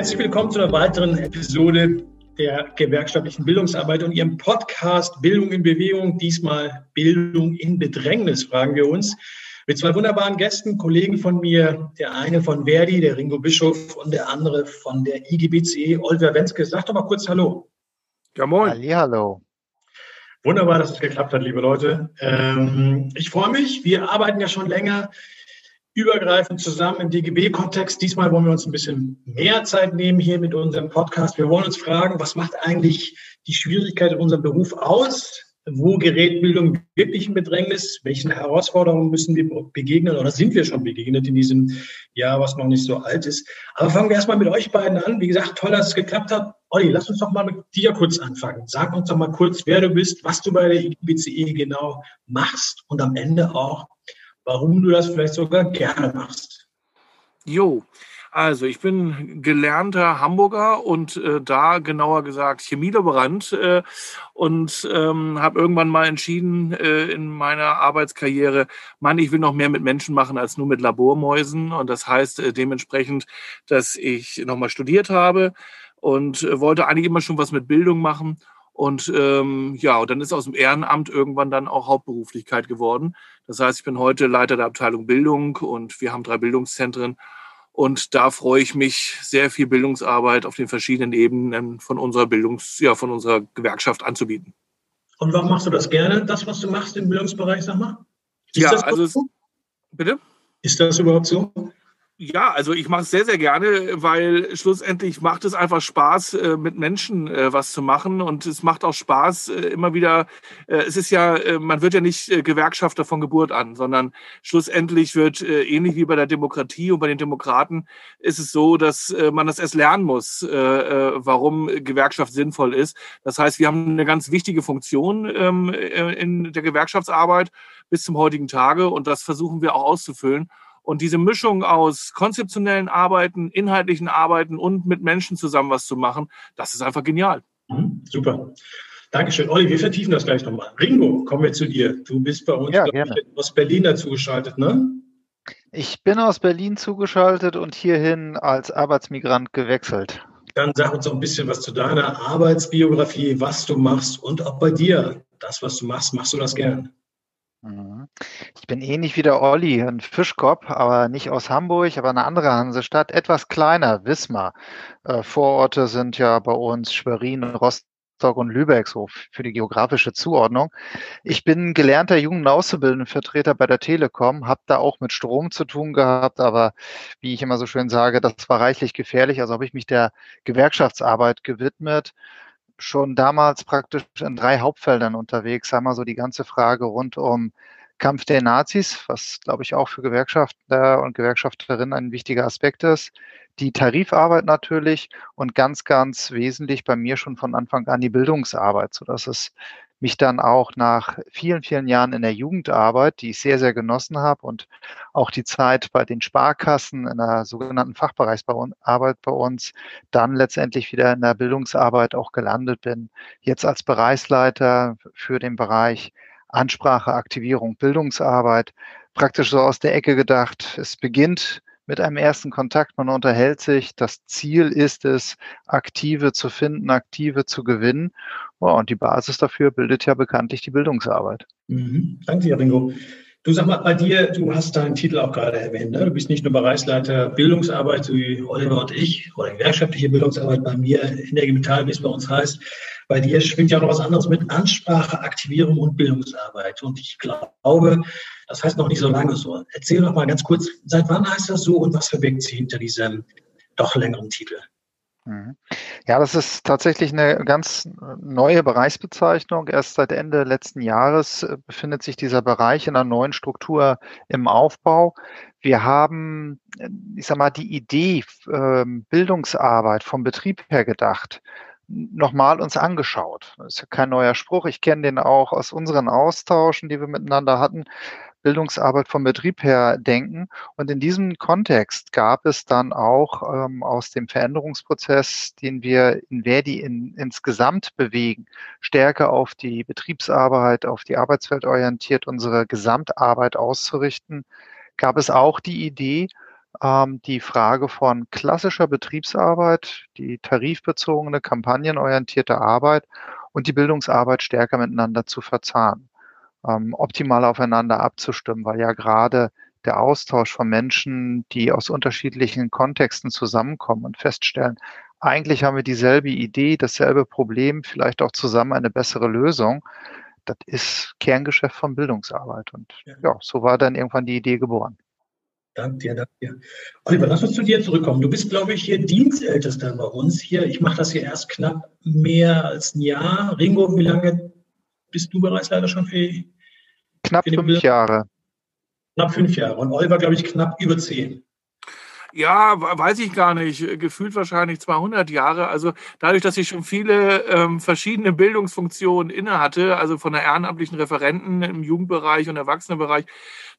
Herzlich willkommen zu einer weiteren Episode der gewerkschaftlichen Bildungsarbeit und Ihrem Podcast Bildung in Bewegung. Diesmal Bildung in Bedrängnis, fragen wir uns. Mit zwei wunderbaren Gästen, Kollegen von mir, der eine von Verdi, der Ringo Bischof und der andere von der IGBCE, Oliver Wenske. Sag doch mal kurz Hallo. Ja, moin. Hallo. Wunderbar, dass es geklappt hat, liebe Leute. Ähm, ich freue mich. Wir arbeiten ja schon länger übergreifend zusammen im DGB-Kontext. Diesmal wollen wir uns ein bisschen mehr Zeit nehmen hier mit unserem Podcast. Wir wollen uns fragen, was macht eigentlich die Schwierigkeit in unserem Beruf aus? Wo gerät Bildung wirklich in Bedrängnis? Welchen Herausforderungen müssen wir begegnen oder sind wir schon begegnet in diesem Jahr, was noch nicht so alt ist? Aber fangen wir erstmal mit euch beiden an. Wie gesagt, toll, dass es geklappt hat. Olli, lass uns doch mal mit dir kurz anfangen. Sag uns doch mal kurz, wer du bist, was du bei der IBCE genau machst und am Ende auch, warum du das vielleicht sogar gerne machst. Jo, also ich bin gelernter Hamburger und äh, da genauer gesagt Chemielaborant äh, und ähm, habe irgendwann mal entschieden äh, in meiner Arbeitskarriere, Mann, ich will noch mehr mit Menschen machen als nur mit Labormäusen und das heißt äh, dementsprechend, dass ich nochmal studiert habe und äh, wollte eigentlich immer schon was mit Bildung machen und ähm, ja, und dann ist aus dem Ehrenamt irgendwann dann auch Hauptberuflichkeit geworden. Das heißt, ich bin heute Leiter der Abteilung Bildung und wir haben drei Bildungszentren. Und da freue ich mich, sehr viel Bildungsarbeit auf den verschiedenen Ebenen von unserer Bildungs-, ja, von unserer Gewerkschaft anzubieten. Und warum machst du das gerne, das, was du machst im Bildungsbereich, sag mal? Ist ja, also, so? bitte? Ist das überhaupt so? Ja, also ich mache es sehr, sehr gerne, weil schlussendlich macht es einfach Spaß, äh, mit Menschen äh, was zu machen. Und es macht auch Spaß, äh, immer wieder, es ist ja, man wird ja nicht Gewerkschafter von Geburt an, sondern schlussendlich wird, ähnlich wie bei der Demokratie und bei den Demokraten, ist es so, dass man das erst lernen muss, warum Gewerkschaft sinnvoll ist. Das heißt, wir haben eine ganz wichtige Funktion ähm, in der Gewerkschaftsarbeit bis zum heutigen Tage und das versuchen wir auch auszufüllen. Und diese Mischung aus konzeptionellen Arbeiten, inhaltlichen Arbeiten und mit Menschen zusammen was zu machen, das ist einfach genial. Mhm, super. Dankeschön. Olli, wir vertiefen das gleich nochmal. Ringo, kommen wir zu dir. Du bist bei uns ja, aus Berlin dazugeschaltet, ne? Ich bin aus Berlin zugeschaltet und hierhin als Arbeitsmigrant gewechselt. Dann sag uns doch ein bisschen was zu deiner Arbeitsbiografie, was du machst und auch bei dir. Das, was du machst, machst du das gern? Mhm. Ich bin ähnlich wie der Olli, ein Fischkopf, aber nicht aus Hamburg, aber eine andere Hansestadt, etwas kleiner, Wismar. Äh, Vororte sind ja bei uns Schwerin, Rostock und Lübeck, so für die geografische Zuordnung. Ich bin gelernter Jugend- Auszubildendenvertreter bei der Telekom, habe da auch mit Strom zu tun gehabt, aber wie ich immer so schön sage, das war reichlich gefährlich. Also habe ich mich der Gewerkschaftsarbeit gewidmet schon damals praktisch in drei Hauptfeldern unterwegs. Einmal so die ganze Frage rund um Kampf der Nazis, was glaube ich auch für Gewerkschafter und Gewerkschafterinnen ein wichtiger Aspekt ist. Die Tarifarbeit natürlich und ganz, ganz wesentlich bei mir schon von Anfang an die Bildungsarbeit, so dass es mich dann auch nach vielen, vielen Jahren in der Jugendarbeit, die ich sehr, sehr genossen habe und auch die Zeit bei den Sparkassen in der sogenannten Fachbereichsarbeit bei uns, dann letztendlich wieder in der Bildungsarbeit auch gelandet bin. Jetzt als Bereichsleiter für den Bereich Ansprache, Aktivierung, Bildungsarbeit, praktisch so aus der Ecke gedacht. Es beginnt mit einem ersten Kontakt, man unterhält sich. Das Ziel ist es, Aktive zu finden, Aktive zu gewinnen. und die Basis dafür bildet ja bekanntlich die Bildungsarbeit. Mhm. Danke dir, Ringo. Du sag mal, bei dir, du hast deinen Titel auch gerade erwähnt. Ne? Du bist nicht nur Bereichsleiter Bildungsarbeit, so wie Oliver und ich, oder gewerkschaftliche Bildungsarbeit bei mir in der Metall, wie es bei uns heißt. Bei dir schwingt ja noch was anderes mit Ansprache, Aktivierung und Bildungsarbeit. Und ich glaube, das heißt noch nicht so lange so. Erzähl doch mal ganz kurz, seit wann heißt das so und was verbirgt sich hinter diesem doch längeren Titel? Mhm. Ja, das ist tatsächlich eine ganz neue Bereichsbezeichnung. Erst seit Ende letzten Jahres äh, befindet sich dieser Bereich in einer neuen Struktur im Aufbau. Wir haben, äh, ich sag mal, die Idee, ähm, Bildungsarbeit vom Betrieb her gedacht, nochmal uns angeschaut. Das ist ja kein neuer Spruch. Ich kenne den auch aus unseren Austauschen, die wir miteinander hatten. Bildungsarbeit vom Betrieb her denken. Und in diesem Kontext gab es dann auch ähm, aus dem Veränderungsprozess, den wir in Verdi in, insgesamt bewegen, stärker auf die Betriebsarbeit, auf die Arbeitswelt orientiert, unsere Gesamtarbeit auszurichten, gab es auch die Idee, ähm, die Frage von klassischer Betriebsarbeit, die tarifbezogene, kampagnenorientierte Arbeit und die Bildungsarbeit stärker miteinander zu verzahnen, ähm, optimal aufeinander abzustimmen, weil ja gerade der Austausch von Menschen, die aus unterschiedlichen Kontexten zusammenkommen und feststellen, eigentlich haben wir dieselbe Idee, dasselbe Problem, vielleicht auch zusammen eine bessere Lösung. Das ist Kerngeschäft von Bildungsarbeit. Und ja, ja so war dann irgendwann die Idee geboren. Danke dir, danke dir. Oliver, lass uns zu dir zurückkommen. Du bist, glaube ich, hier Dienstältester bei uns hier. Ich mache das hier erst knapp mehr als ein Jahr. Ringo, wie lange bist du bereits leider schon für? Knapp für fünf Bild? Jahre. Knapp fünf Jahre. Und Oliver, glaube ich, knapp über zehn. Ja, weiß ich gar nicht. Gefühlt wahrscheinlich 200 Jahre. Also dadurch, dass ich schon viele ähm, verschiedene Bildungsfunktionen inne hatte, also von der ehrenamtlichen Referenten im Jugendbereich und Erwachsenenbereich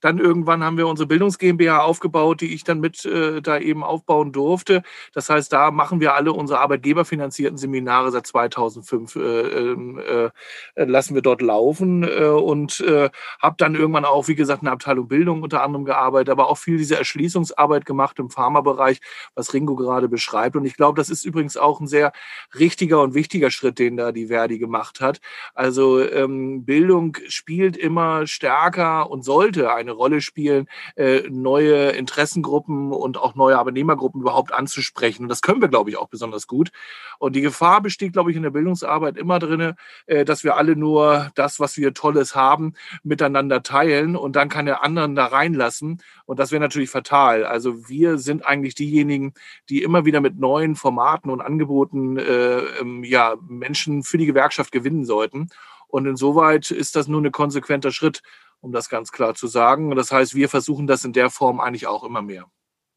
dann irgendwann haben wir unsere Bildungs GmbH aufgebaut, die ich dann mit äh, da eben aufbauen durfte. Das heißt, da machen wir alle unsere arbeitgeberfinanzierten Seminare seit 2005 äh, ähm, äh, lassen wir dort laufen äh, und äh, habe dann irgendwann auch, wie gesagt, in der Abteilung Bildung unter anderem gearbeitet, aber auch viel diese Erschließungsarbeit gemacht im Pharmabereich, was Ringo gerade beschreibt. Und ich glaube, das ist übrigens auch ein sehr richtiger und wichtiger Schritt, den da die Verdi gemacht hat. Also ähm, Bildung spielt immer stärker und sollte eine eine Rolle spielen, äh, neue Interessengruppen und auch neue Arbeitnehmergruppen überhaupt anzusprechen. Und das können wir, glaube ich, auch besonders gut. Und die Gefahr besteht, glaube ich, in der Bildungsarbeit immer drin, äh, dass wir alle nur das, was wir Tolles haben, miteinander teilen und dann keine anderen da reinlassen. Und das wäre natürlich fatal. Also wir sind eigentlich diejenigen, die immer wieder mit neuen Formaten und Angeboten äh, ähm, ja, Menschen für die Gewerkschaft gewinnen sollten. Und insoweit ist das nur ein konsequenter Schritt um das ganz klar zu sagen. Das heißt, wir versuchen das in der Form eigentlich auch immer mehr.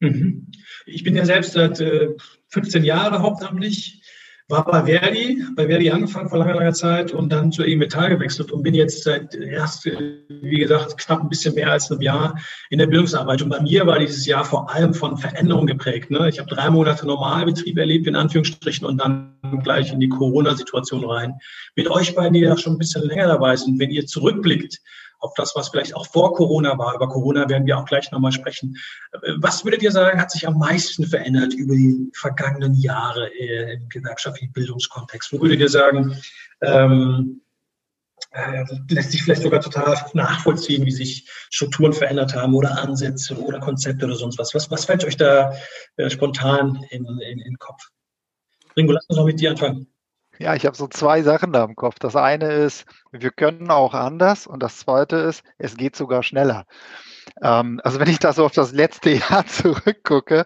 Mhm. Ich bin ja selbst seit 15 äh, Jahren hauptamtlich, war bei Verdi, bei Verdi angefangen vor langer, langer Zeit und dann zur E Metall gewechselt und bin jetzt seit erst, wie gesagt, knapp ein bisschen mehr als einem Jahr in der Bildungsarbeit. Und bei mir war dieses Jahr vor allem von Veränderungen geprägt. Ne? Ich habe drei Monate Normalbetrieb erlebt, in Anführungsstrichen, und dann gleich in die Corona-Situation rein. Mit euch beiden, die ja schon ein bisschen länger dabei sind, wenn ihr zurückblickt, auf das, was vielleicht auch vor Corona war. Über Corona werden wir auch gleich nochmal sprechen. Was würdet ihr sagen, hat sich am meisten verändert über die vergangenen Jahre äh, im gewerkschaftlichen Bildungskontext? Wo würdet ihr sagen, ähm, äh, lässt sich vielleicht sogar total nachvollziehen, wie sich Strukturen verändert haben oder Ansätze oder Konzepte oder sonst was. Was, was fällt euch da äh, spontan in, in, den Kopf? Ringo, lass uns mal mit dir anfangen. Ja, ich habe so zwei Sachen da im Kopf. Das eine ist, wir können auch anders und das zweite ist, es geht sogar schneller. Ähm, also wenn ich da so auf das letzte Jahr zurückgucke,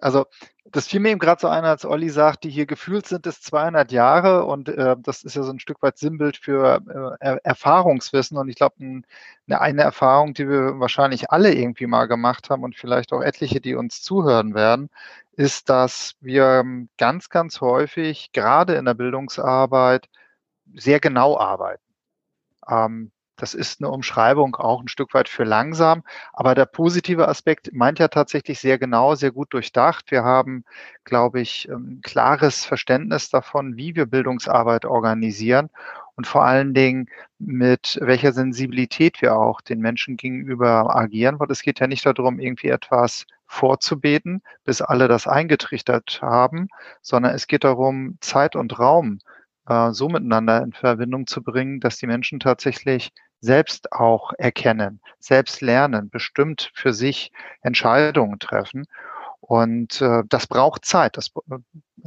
also das fiel mir eben gerade so ein, als Olli sagt, die hier gefühlt sind es 200 Jahre und äh, das ist ja so ein Stück weit Sinnbild für äh, Erfahrungswissen und ich glaube, ein, eine, eine Erfahrung, die wir wahrscheinlich alle irgendwie mal gemacht haben und vielleicht auch etliche, die uns zuhören werden, ist, dass wir ähm, ganz, ganz häufig gerade in der Bildungsarbeit sehr genau arbeiten. Ähm, das ist eine Umschreibung auch ein Stück weit für langsam. Aber der positive Aspekt meint ja tatsächlich sehr genau, sehr gut durchdacht. Wir haben, glaube ich, ein ähm, klares Verständnis davon, wie wir Bildungsarbeit organisieren und vor allen Dingen mit welcher Sensibilität wir auch den Menschen gegenüber agieren, weil es geht ja nicht darum, irgendwie etwas vorzubeten, bis alle das eingetrichtert haben, sondern es geht darum, Zeit und Raum äh, so miteinander in Verbindung zu bringen, dass die Menschen tatsächlich selbst auch erkennen, selbst lernen, bestimmt für sich Entscheidungen treffen. Und äh, das braucht Zeit, das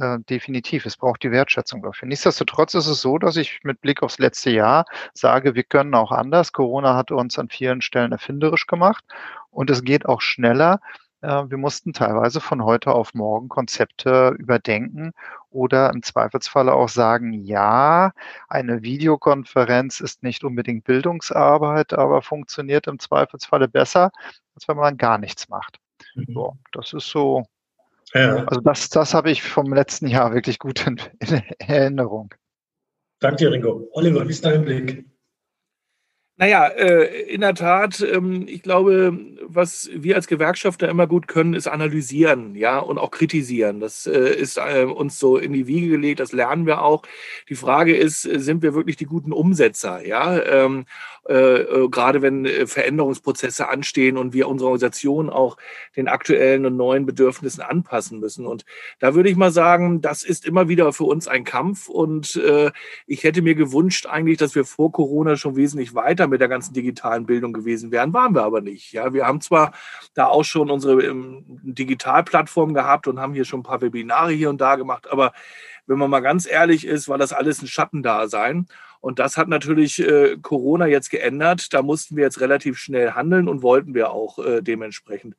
äh, definitiv. Es braucht die Wertschätzung dafür. Nichtsdestotrotz ist es so, dass ich mit Blick aufs letzte Jahr sage, wir können auch anders. Corona hat uns an vielen Stellen erfinderisch gemacht und es geht auch schneller. Äh, wir mussten teilweise von heute auf morgen Konzepte überdenken oder im Zweifelsfalle auch sagen, ja, eine Videokonferenz ist nicht unbedingt Bildungsarbeit, aber funktioniert im Zweifelsfalle besser, als wenn man gar nichts macht. Mhm. So, das ist so. Ja. Also das, das habe ich vom letzten Jahr wirklich gut in, in Erinnerung. Danke dir, Ringo. Oliver, wie ist dein Blick? Naja, äh, in der Tat, ähm, ich glaube, was wir als Gewerkschafter immer gut können, ist analysieren, ja, und auch kritisieren. Das äh, ist äh, uns so in die Wiege gelegt, das lernen wir auch. Die Frage ist, sind wir wirklich die guten Umsetzer, ja? Ähm, äh, äh, gerade wenn Veränderungsprozesse anstehen und wir unsere Organisation auch den aktuellen und neuen Bedürfnissen anpassen müssen. Und da würde ich mal sagen, das ist immer wieder für uns ein Kampf. Und ich hätte mir gewünscht eigentlich, dass wir vor Corona schon wesentlich weiter mit der ganzen digitalen Bildung gewesen wären, waren wir aber nicht. Ja, wir haben zwar da auch schon unsere ähm, Digitalplattform gehabt und haben hier schon ein paar Webinare hier und da gemacht, aber wenn man mal ganz ehrlich ist, war das alles ein Schattendasein. Und das hat natürlich äh, Corona jetzt geändert. Da mussten wir jetzt relativ schnell handeln und wollten wir auch äh, dementsprechend.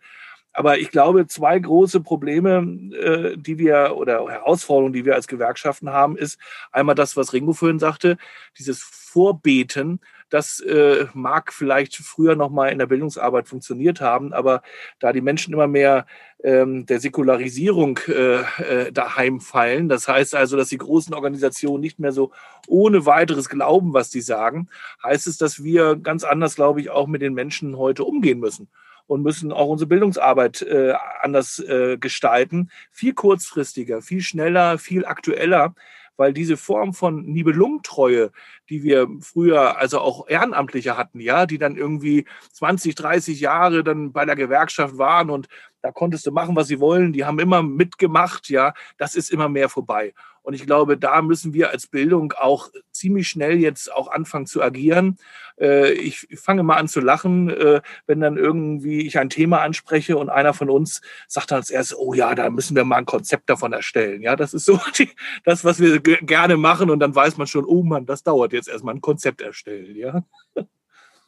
Aber ich glaube, zwei große Probleme, äh, die wir oder Herausforderungen, die wir als Gewerkschaften haben, ist einmal das, was Ringo vorhin sagte, dieses Vorbeten das äh, mag vielleicht früher noch mal in der Bildungsarbeit funktioniert haben, aber da die Menschen immer mehr ähm, der Säkularisierung äh, äh, daheim fallen, das heißt also, dass die großen Organisationen nicht mehr so ohne weiteres glauben, was die sagen, heißt es, dass wir ganz anders, glaube ich, auch mit den Menschen heute umgehen müssen und müssen auch unsere Bildungsarbeit äh, anders äh, gestalten, viel kurzfristiger, viel schneller, viel aktueller, weil diese Form von Nibelungentreue, die wir früher also auch Ehrenamtliche hatten, ja, die dann irgendwie 20, 30 Jahre dann bei der Gewerkschaft waren und da konntest du machen, was sie wollen, die haben immer mitgemacht, ja, das ist immer mehr vorbei. Und ich glaube, da müssen wir als Bildung auch ziemlich schnell jetzt auch anfangen zu agieren. Äh, ich fange mal an zu lachen, äh, wenn dann irgendwie ich ein Thema anspreche und einer von uns sagt dann als erstes, oh ja, da müssen wir mal ein Konzept davon erstellen. Ja, das ist so die, das, was wir gerne machen. Und dann weiß man schon, oh Mann, das dauert jetzt erstmal ein Konzept erstellen. Ja.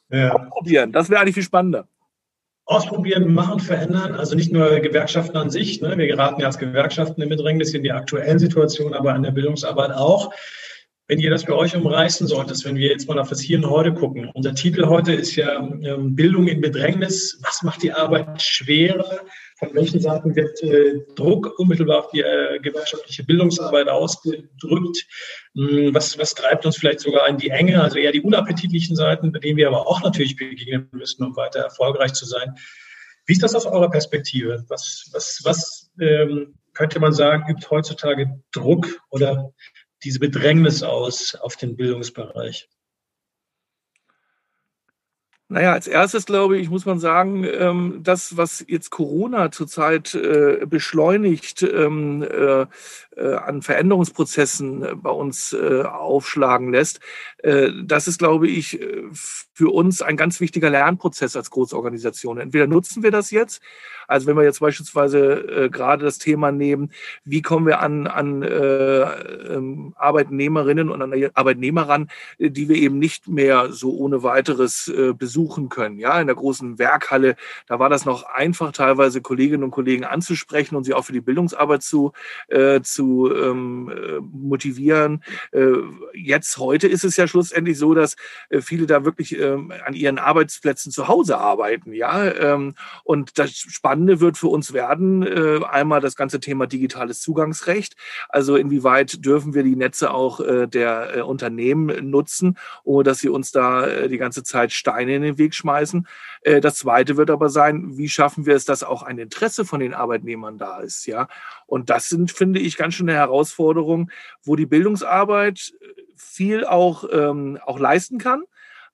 ja. Probieren. Das wäre eigentlich viel spannender ausprobieren, machen, verändern. Also nicht nur Gewerkschaften an sich. Ne? Wir geraten ja als Gewerkschaften in Bedrängnis in die aktuellen Situationen, aber an der Bildungsarbeit auch. Wenn ihr das bei euch umreißen solltet, wenn wir jetzt mal auf das Hier und Heute gucken. Unser Titel heute ist ja ähm, Bildung in Bedrängnis. Was macht die Arbeit schwerer? Von welchen Seiten wird äh, Druck unmittelbar auf die äh, gewerkschaftliche Bildungsarbeit ausgedrückt? Hm, was, was treibt uns vielleicht sogar in die Enge, also eher die unappetitlichen Seiten, bei denen wir aber auch natürlich begegnen müssen, um weiter erfolgreich zu sein? Wie ist das aus eurer Perspektive? Was, was, was ähm, könnte man sagen, übt heutzutage Druck oder diese Bedrängnis aus auf den Bildungsbereich? Naja, als erstes glaube ich, muss man sagen, ähm, das, was jetzt Corona zurzeit äh, beschleunigt ähm, äh, äh, an Veränderungsprozessen bei uns aufschlagen lässt, das ist, glaube ich, für uns ein ganz wichtiger Lernprozess als Großorganisation. Entweder nutzen wir das jetzt, also wenn wir jetzt beispielsweise äh, gerade das Thema nehmen, wie kommen wir an, an äh, ähm, Arbeitnehmerinnen und an Arbeitnehmer ran, die wir eben nicht mehr so ohne weiteres äh, besuchen können. Ja, in der großen Werkhalle, da war das noch einfach, teilweise Kolleginnen und Kollegen anzusprechen und sie auch für die Bildungsarbeit zu, äh, zu ähm, äh, motivieren. Äh, jetzt, heute ist es ja schlussendlich so, dass äh, viele da wirklich ähm, an ihren Arbeitsplätzen zu Hause arbeiten. Ja, ähm, und das Spannende Spannende wird für uns werden, äh, einmal das ganze Thema digitales Zugangsrecht. Also inwieweit dürfen wir die Netze auch äh, der äh, Unternehmen nutzen, ohne dass sie uns da die ganze Zeit Steine in den Weg schmeißen. Das zweite wird aber sein, wie schaffen wir es, dass auch ein Interesse von den Arbeitnehmern da ist, ja. Und das sind, finde ich, ganz schön eine Herausforderung, wo die Bildungsarbeit viel auch, ähm, auch leisten kann.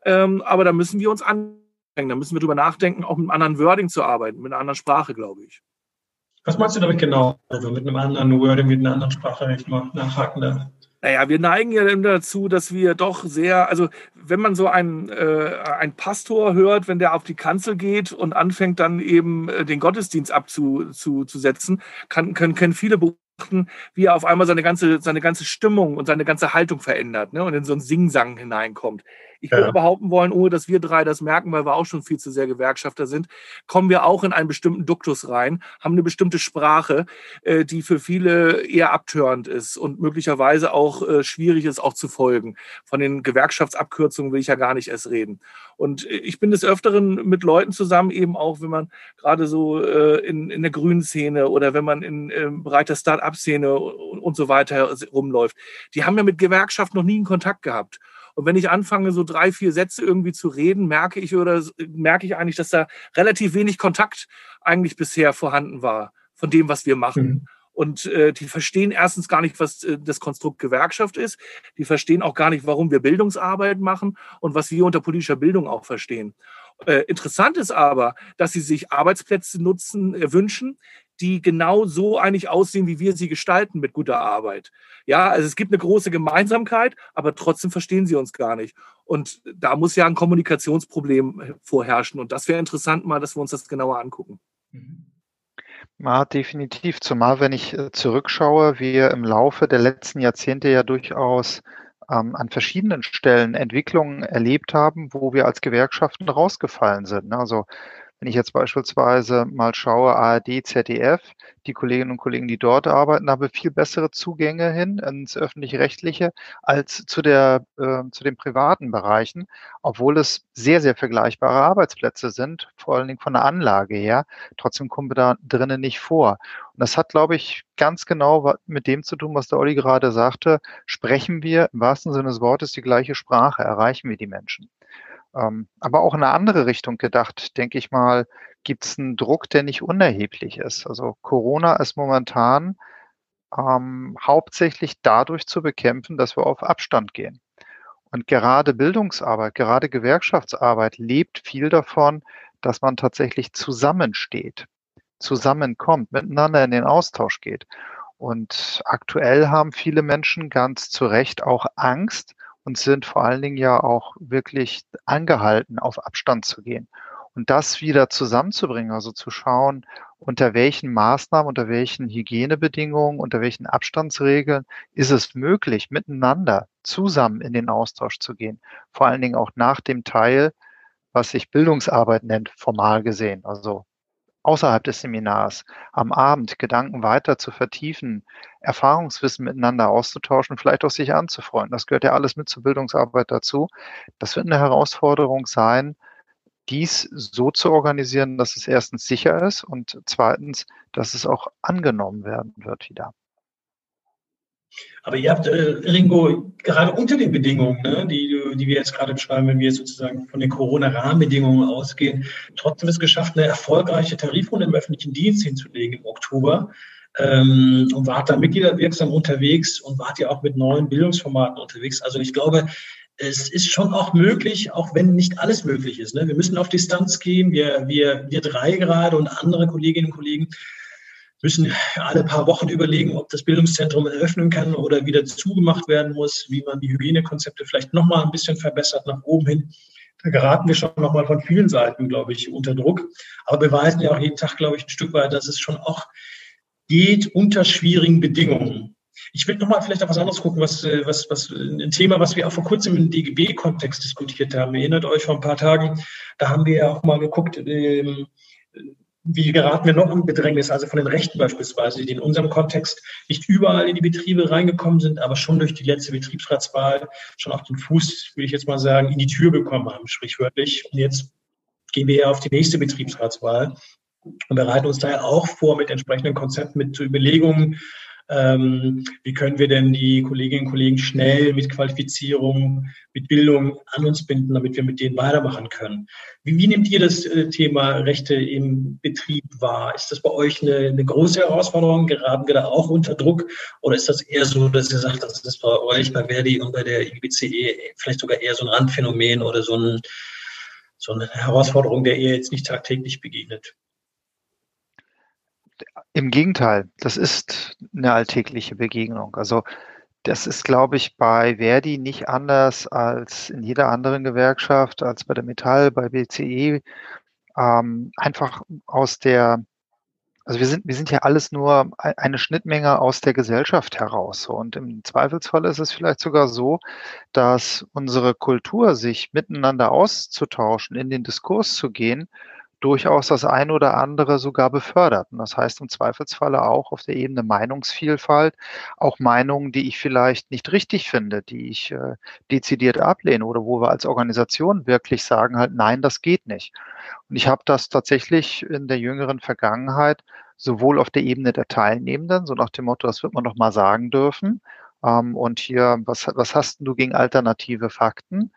Ähm, aber da müssen wir uns an da müssen wir drüber nachdenken, auch mit einem anderen Wording zu arbeiten, mit einer anderen Sprache, glaube ich. Was meinst du damit genau? Also mit einem anderen Wording, mit einer anderen Sprache, wenn ich mal nachhaken darf? Naja, wir neigen ja dazu, dass wir doch sehr, also wenn man so einen, äh, einen Pastor hört, wenn der auf die Kanzel geht und anfängt dann eben äh, den Gottesdienst abzusetzen, kann, können, können viele beobachten, wie er auf einmal seine ganze, seine ganze Stimmung und seine ganze Haltung verändert ne, und in so einen Singsang hineinkommt. Ich würde ja. behaupten wollen, ohne dass wir drei das merken, weil wir auch schon viel zu sehr Gewerkschafter sind, kommen wir auch in einen bestimmten Duktus rein, haben eine bestimmte Sprache, äh, die für viele eher abtörend ist und möglicherweise auch äh, schwierig ist, auch zu folgen. Von den Gewerkschaftsabkürzungen will ich ja gar nicht erst reden. Und äh, ich bin des Öfteren mit Leuten zusammen, eben auch, wenn man gerade so in, in der grünen Szene oder wenn man in, im Bereich der Start-up-Szene und, und so weiter rumläuft. Die haben ja mit Gewerkschaft noch nie einen Kontakt gehabt. Und wenn ich anfange, so drei, vier Sätze irgendwie zu reden, merke ich oder merke ich eigentlich, dass da relativ wenig Kontakt eigentlich bisher vorhanden war von dem, was wir machen. Mhm. Und äh, die verstehen erstens gar nicht, was äh, das Konstrukt Gewerkschaft ist. Die verstehen auch gar nicht, warum wir Bildungsarbeit machen und was wir unter politischer Bildung auch verstehen. Äh, interessant ist aber, dass sie sich Arbeitsplätze nutzen, äh, wünschen, die genau so eigentlich aussehen, wie wir sie gestalten mit guter Arbeit. Ja, also es gibt eine große Gemeinsamkeit, aber trotzdem verstehen sie uns gar nicht. Und da muss ja ein Kommunikationsproblem vorherrschen. Und das wäre interessant mal, dass wir uns das genauer angucken. Mhm. Ja, definitiv. Zumal, wenn ich äh, zurückschaue, wir im Laufe der letzten Jahrzehnte ja durchaus ähm, an verschiedenen Stellen Entwicklungen erlebt haben, wo wir als Gewerkschaften rausgefallen sind. Ne? Also wenn ich jetzt beispielsweise mal schaue, ARD, ZDF, die Kolleginnen und Kollegen, die dort arbeiten, haben viel bessere Zugänge hin ins öffentlich-rechtliche als zu, der, äh, zu den privaten Bereichen, obwohl es sehr, sehr vergleichbare Arbeitsplätze sind, vor allen Dingen von der Anlage her. Trotzdem kommen wir da drinnen nicht vor. Und das hat, glaube ich, ganz genau mit dem zu tun, was der Olli gerade sagte. Sprechen wir im wahrsten Sinne des Wortes die gleiche Sprache, erreichen wir die Menschen. Ähm, aber auch in eine andere Richtung gedacht, denke ich mal, gibt es einen Druck, der nicht unerheblich ist. Also Corona ist momentan ähm, hauptsächlich dadurch zu bekämpfen, dass wir auf Abstand gehen. Und gerade Bildungsarbeit, gerade Gewerkschaftsarbeit lebt viel davon, dass man tatsächlich zusammensteht, zusammenkommt, miteinander in den Austausch geht. Und aktuell haben viele Menschen ganz zu Recht auch Angst, und sind vor allen Dingen ja auch wirklich angehalten, auf Abstand zu gehen. Und das wieder zusammenzubringen, also zu schauen, unter welchen Maßnahmen, unter welchen Hygienebedingungen, unter welchen Abstandsregeln ist es möglich, miteinander zusammen in den Austausch zu gehen. Vor allen Dingen auch nach dem Teil, was sich Bildungsarbeit nennt, formal gesehen. Also außerhalb des Seminars, am Abend Gedanken weiter zu vertiefen, Erfahrungswissen miteinander auszutauschen, vielleicht auch sich anzufreunden. Das gehört ja alles mit zur Bildungsarbeit dazu. Das wird eine Herausforderung sein, dies so zu organisieren, dass es erstens sicher ist und zweitens, dass es auch angenommen werden wird wieder. Aber ihr habt, äh, Ringo, gerade unter den Bedingungen, ne, die, die wir jetzt gerade beschreiben, wenn wir sozusagen von den Corona-Rahmenbedingungen ausgehen, trotzdem es geschafft, eine erfolgreiche Tarifrunde im öffentlichen Dienst hinzulegen im Oktober. Ähm, und wart da mitgliederwirksam unterwegs und wart ja auch mit neuen Bildungsformaten unterwegs. Also ich glaube, es ist schon auch möglich, auch wenn nicht alles möglich ist. Ne? Wir müssen auf Distanz gehen. Wir, wir, wir drei gerade und andere Kolleginnen und Kollegen müssen alle paar Wochen überlegen, ob das Bildungszentrum eröffnen kann oder wieder zugemacht werden muss, wie man die Hygienekonzepte vielleicht nochmal ein bisschen verbessert nach oben hin. Da geraten wir schon nochmal von vielen Seiten, glaube ich, unter Druck. Aber beweisen ja auch jeden Tag, glaube ich, ein Stück weit, dass es schon auch geht unter schwierigen Bedingungen. Ich will nochmal vielleicht auf was anderes gucken, was, was, was ein Thema, was wir auch vor kurzem im DGB-Kontext diskutiert haben. Erinnert euch vor ein paar Tagen, da haben wir ja auch mal geguckt, ähm, wie geraten wir noch in Bedrängnis, also von den Rechten beispielsweise, die in unserem Kontext nicht überall in die Betriebe reingekommen sind, aber schon durch die letzte Betriebsratswahl schon auf den Fuß, würde ich jetzt mal sagen, in die Tür bekommen haben, sprichwörtlich. Und jetzt gehen wir ja auf die nächste Betriebsratswahl und bereiten uns daher auch vor mit entsprechenden Konzepten, mit Überlegungen, ähm, wie können wir denn die Kolleginnen und Kollegen schnell mit Qualifizierung, mit Bildung an uns binden, damit wir mit denen weitermachen können? Wie, wie nehmt ihr das äh, Thema Rechte im Betrieb wahr? Ist das bei euch eine, eine große Herausforderung? Geraten wir da auch unter Druck? Oder ist das eher so, dass ihr sagt, das ist bei euch, bei Verdi und bei der IBCE vielleicht sogar eher so ein Randphänomen oder so, ein, so eine Herausforderung, der ihr jetzt nicht tagtäglich begegnet? Im Gegenteil, das ist eine alltägliche Begegnung. Also das ist, glaube ich, bei Verdi nicht anders als in jeder anderen Gewerkschaft, als bei der Metall, bei BCE. Ähm, einfach aus der, also wir sind, wir sind ja alles nur eine Schnittmenge aus der Gesellschaft heraus. Und im Zweifelsfall ist es vielleicht sogar so, dass unsere Kultur, sich miteinander auszutauschen, in den Diskurs zu gehen, durchaus das eine oder andere sogar befördert. Und das heißt im Zweifelsfalle auch auf der Ebene Meinungsvielfalt, auch Meinungen, die ich vielleicht nicht richtig finde, die ich äh, dezidiert ablehne oder wo wir als Organisation wirklich sagen halt, nein, das geht nicht. Und ich habe das tatsächlich in der jüngeren Vergangenheit sowohl auf der Ebene der Teilnehmenden, so nach dem Motto, das wird man doch mal sagen dürfen, Ähm, und hier, was, was hast du gegen alternative Fakten?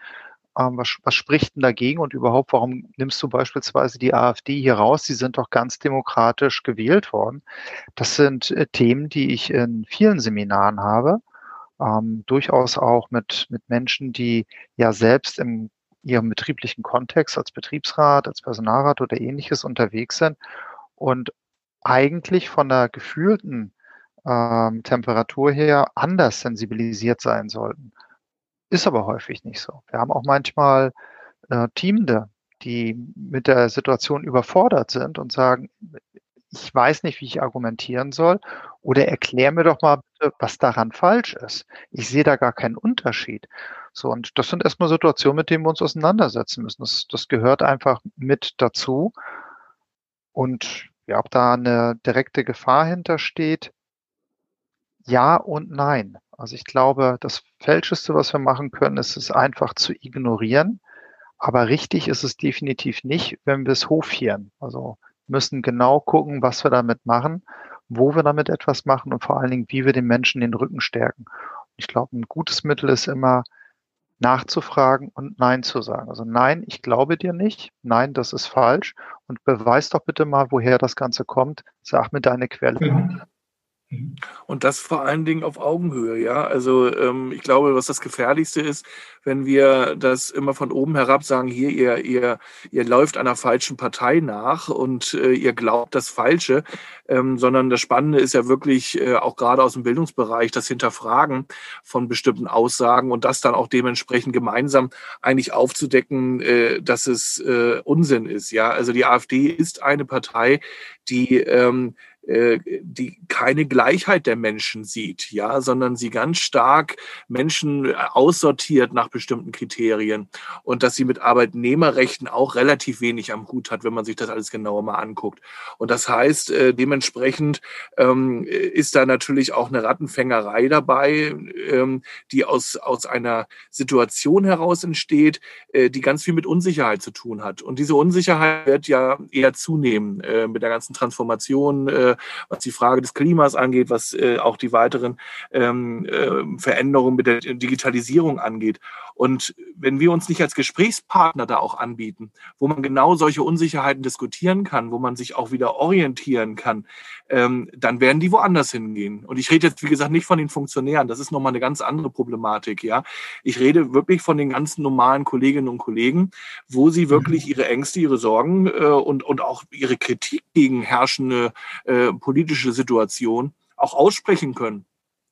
Ähm, was, was spricht denn dagegen und überhaupt, warum nimmst du beispielsweise die AfD hier raus? Sie sind doch ganz demokratisch gewählt worden. Das sind äh, Themen, die ich in vielen Seminaren habe, ähm, durchaus auch mit, mit Menschen, die ja selbst im ihrem betrieblichen Kontext als Betriebsrat, als Personalrat oder ähnliches unterwegs sind und eigentlich von der gefühlten ähm, Temperatur her anders sensibilisiert sein sollten. Ist aber häufig nicht so. Wir haben auch manchmal äh, Teamende, die mit der Situation überfordert sind und sagen, ich weiß nicht, wie ich argumentieren soll oder erklär mir doch mal bitte, was daran falsch ist. Ich sehe da gar keinen Unterschied. So, und das sind erstmal Situationen, mit denen wir uns auseinandersetzen müssen. Das, das gehört einfach mit dazu. Und ja, ob da eine direkte Gefahr hintersteht, ja und nein. Also ich glaube, das Falscheste, was wir machen können, ist es einfach zu ignorieren. Aber richtig ist es definitiv nicht, wenn wir es hofieren. Also müssen genau gucken, was wir damit machen, wo wir damit etwas machen und vor allen Dingen, wie wir den Menschen den Rücken stärken. Ich glaube, ein gutes Mittel ist immer, nachzufragen und Nein zu sagen. Also nein, ich glaube dir nicht. Nein, das ist falsch. Und beweis doch bitte mal, woher das Ganze kommt. Sag mir deine Quelle. Mhm. Und das vor allen Dingen auf Augenhöhe, ja. Also ähm, ich glaube, was das Gefährlichste ist, wenn wir das immer von oben herab sagen, hier, ihr, ihr, ihr läuft einer falschen Partei nach und äh, ihr glaubt das Falsche, ähm, sondern das Spannende ist ja wirklich äh, auch gerade aus dem Bildungsbereich das Hinterfragen von bestimmten Aussagen und das dann auch dementsprechend gemeinsam eigentlich aufzudecken, äh, dass es äh, Unsinn ist, ja. Also die AfD ist eine Partei, die ähm, äh, die keine Gleichheit der Menschen sieht, ja, sondern sie ganz stark Menschen äh, aussortiert nach bestimmten Kriterien und dass sie mit Arbeitnehmerrechten auch relativ wenig am Hut hat, wenn man sich das alles genauer mal anguckt. Und das heißt, äh, dementsprechend ähm, ist da natürlich auch eine Rattenfängerei dabei, ähm, die aus, aus einer Situation heraus entsteht, äh, die ganz viel mit Unsicherheit zu tun hat. Und diese Unsicherheit wird ja eher zunehmen äh, mit der ganzen Transformation was die Frage des Klimas angeht, was äh, auch die weiteren ähm, äh, Veränderungen mit der Digitalisierung angeht. Und wenn wir uns nicht als Gesprächspartner da auch anbieten, wo man genau solche Unsicherheiten diskutieren kann, wo man sich auch wieder orientieren kann, ähm, dann werden die woanders hingehen. Und ich rede jetzt, wie gesagt, nicht von den Funktionären. Das ist nochmal eine ganz andere Problematik. Ja, ich rede wirklich von den ganzen normalen Kolleginnen und Kollegen, wo sie wirklich mhm. ihre Ängste, ihre Sorgen äh, und, und auch ihre Kritik gegen herrschende äh, politische Situation auch aussprechen können.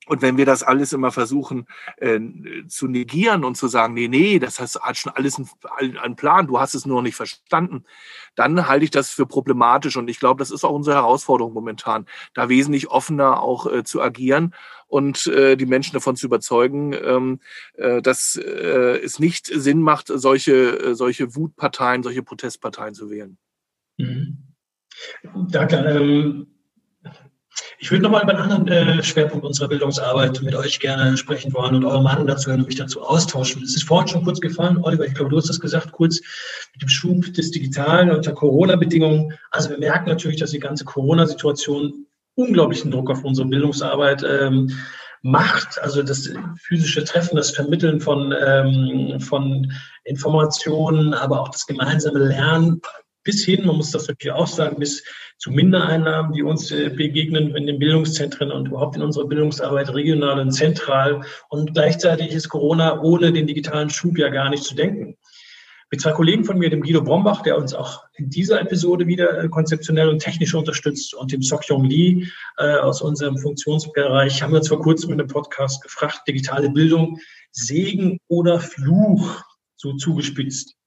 Und wenn wir das alles immer versuchen äh, zu negieren und zu sagen, nee, nee, das hat schon alles einen, Plan, du hast es nur noch nicht verstanden, dann halte ich das für problematisch. Und ich glaube, das ist auch unsere Herausforderung momentan, da wesentlich offener auch äh, zu agieren und äh, die Menschen davon zu überzeugen, ähm, äh, dass äh, es nicht Sinn macht, solche, äh, solche Wutparteien, solche Protestparteien zu wählen. Mhm. Danke. Ähm, ich würde nochmal über einen anderen äh, Schwerpunkt unserer Bildungsarbeit mit euch gerne sprechen wollen und eure Meinung dazu hören und mich dazu austauschen. Es ist vorhin schon kurz gefallen, Oliver, ich glaube, du hast das gesagt, kurz mit dem Schub des Digitalen unter Corona-Bedingungen. Also wir merken natürlich, dass die ganze Corona-Situation unglaublichen Druck auf unsere Bildungsarbeit ähm, macht. Also das physische Treffen, das Vermitteln von, ähm, von Informationen, aber auch das gemeinsame Lernen bis hin, man muss das wirklich auch sagen, bis zu Mindereinnahmen, die uns äh, begegnen in den Bildungszentren und überhaupt in unserer Bildungsarbeit regional und zentral. Und gleichzeitig ist Corona ohne den digitalen Schub ja gar nicht zu denken. Mit zwei Kollegen von mir, dem Guido Brombach, der uns auch in dieser Episode wieder äh, konzeptionell und technisch unterstützt, und dem Sokyong Lee äh, aus unserem Funktionsbereich, haben wir uns vor kurzem in einem Podcast gefragt, digitale Bildung, Segen oder Fluch, so zugespitzt.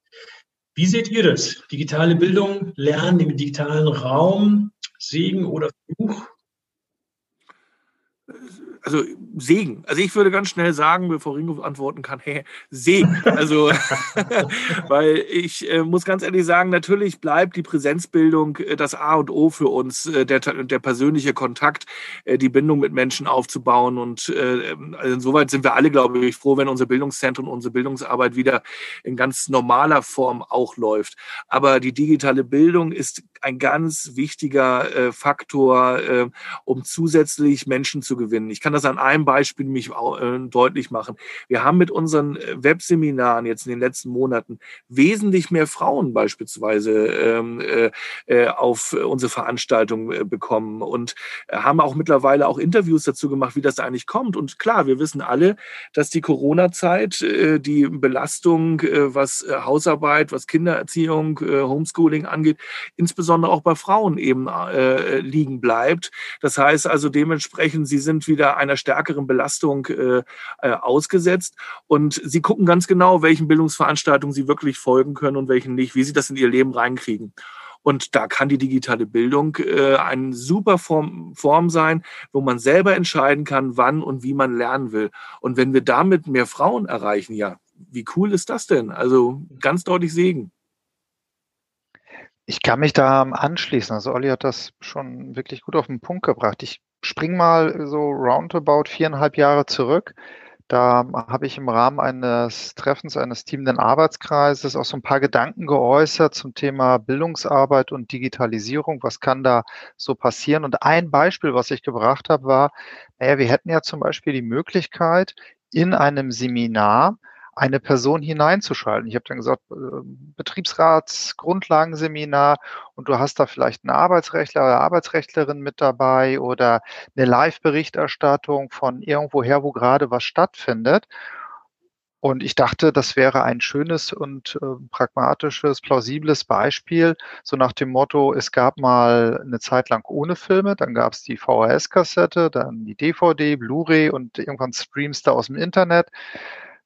Wie seht ihr das? Digitale Bildung, Lernen im digitalen Raum, Segen oder Fluch? Also Segen. Also ich würde ganz schnell sagen, bevor Ringo antworten kann, hey, Segen. Also, weil ich äh, muss ganz ehrlich sagen, natürlich bleibt die Präsenzbildung äh, das A und O für uns, äh, der, der persönliche Kontakt, äh, die Bindung mit Menschen aufzubauen. Und äh, also insoweit sind wir alle, glaube ich, froh, wenn unsere Bildungszentren, unsere Bildungsarbeit wieder in ganz normaler Form auch läuft. Aber die digitale Bildung ist ein ganz wichtiger äh, Faktor, äh, um zusätzlich Menschen zu gewinnen. Ich kann das an einem Beispiel mich äh, deutlich machen. Wir haben mit unseren äh, Webseminaren jetzt in den letzten Monaten wesentlich mehr Frauen beispielsweise ähm, äh, äh, auf unsere Veranstaltung äh, bekommen und haben auch mittlerweile auch Interviews dazu gemacht, wie das eigentlich kommt. Und klar, wir wissen alle, dass die Corona-Zeit, äh, die Belastung, äh, was äh, Hausarbeit, was Kindererziehung, Homeschooling angeht, insbesondere auch bei Frauen eben liegen bleibt. Das heißt also dementsprechend, sie sind wieder einer stärkeren Belastung ausgesetzt und sie gucken ganz genau, welchen Bildungsveranstaltungen sie wirklich folgen können und welchen nicht, wie sie das in ihr Leben reinkriegen. Und da kann die digitale Bildung äh, eine super Form, Form sein, wo man selber entscheiden kann, wann und wie man lernen will. Und wenn wir damit mehr Frauen erreichen, ja, wie cool ist das denn? Also ganz deutlich Segen. Ich kann mich da anschließen. Also Olli hat das schon wirklich gut auf den Punkt gebracht. Ich spring mal so roundabout viereinhalb Jahre zurück. Da habe ich im Rahmen eines Treffens eines teamenden Arbeitskreises auch so ein paar Gedanken geäußert zum Thema Bildungsarbeit und Digitalisierung. Was kann da so passieren? Und ein Beispiel, was ich gebracht habe, war, naja, wir hätten ja zum Beispiel die Möglichkeit, in einem Seminar eine Person hineinzuschalten. Ich habe dann gesagt, äh, Betriebsratsgrundlagenseminar und du hast da vielleicht einen Arbeitsrechtler oder Arbeitsrechtlerin mit dabei oder eine Live-Berichterstattung von irgendwoher, wo gerade was stattfindet. Und ich dachte, das wäre ein schönes und äh, pragmatisches, plausibles Beispiel, so nach dem Motto, es gab mal eine Zeit lang ohne Filme, dann gab es die VHS-Kassette, dann die DVD, Blu-ray und irgendwann streamst du aus dem Internet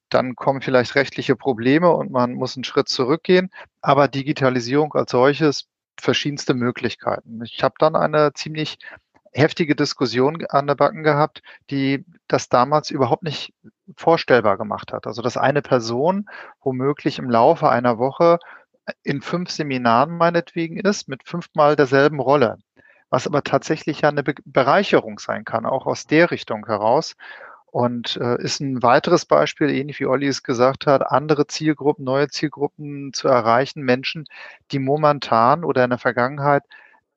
dann kommen vielleicht rechtliche Probleme und man muss einen Schritt zurückgehen. Aber Digitalisierung als solches, verschiedenste Möglichkeiten. Ich habe dann eine ziemlich heftige Diskussion an der Backen gehabt, die das damals überhaupt nicht vorstellbar gemacht hat. Also dass eine Person womöglich im Laufe einer Woche in fünf Seminaren meinetwegen ist, mit fünfmal derselben Rolle, was aber tatsächlich ja eine Bereicherung sein kann, auch aus der Richtung heraus. Und äh, ist ein weiteres Beispiel, ähnlich wie Olli es gesagt hat, andere Zielgruppen, neue Zielgruppen zu erreichen, Menschen, die momentan oder in der Vergangenheit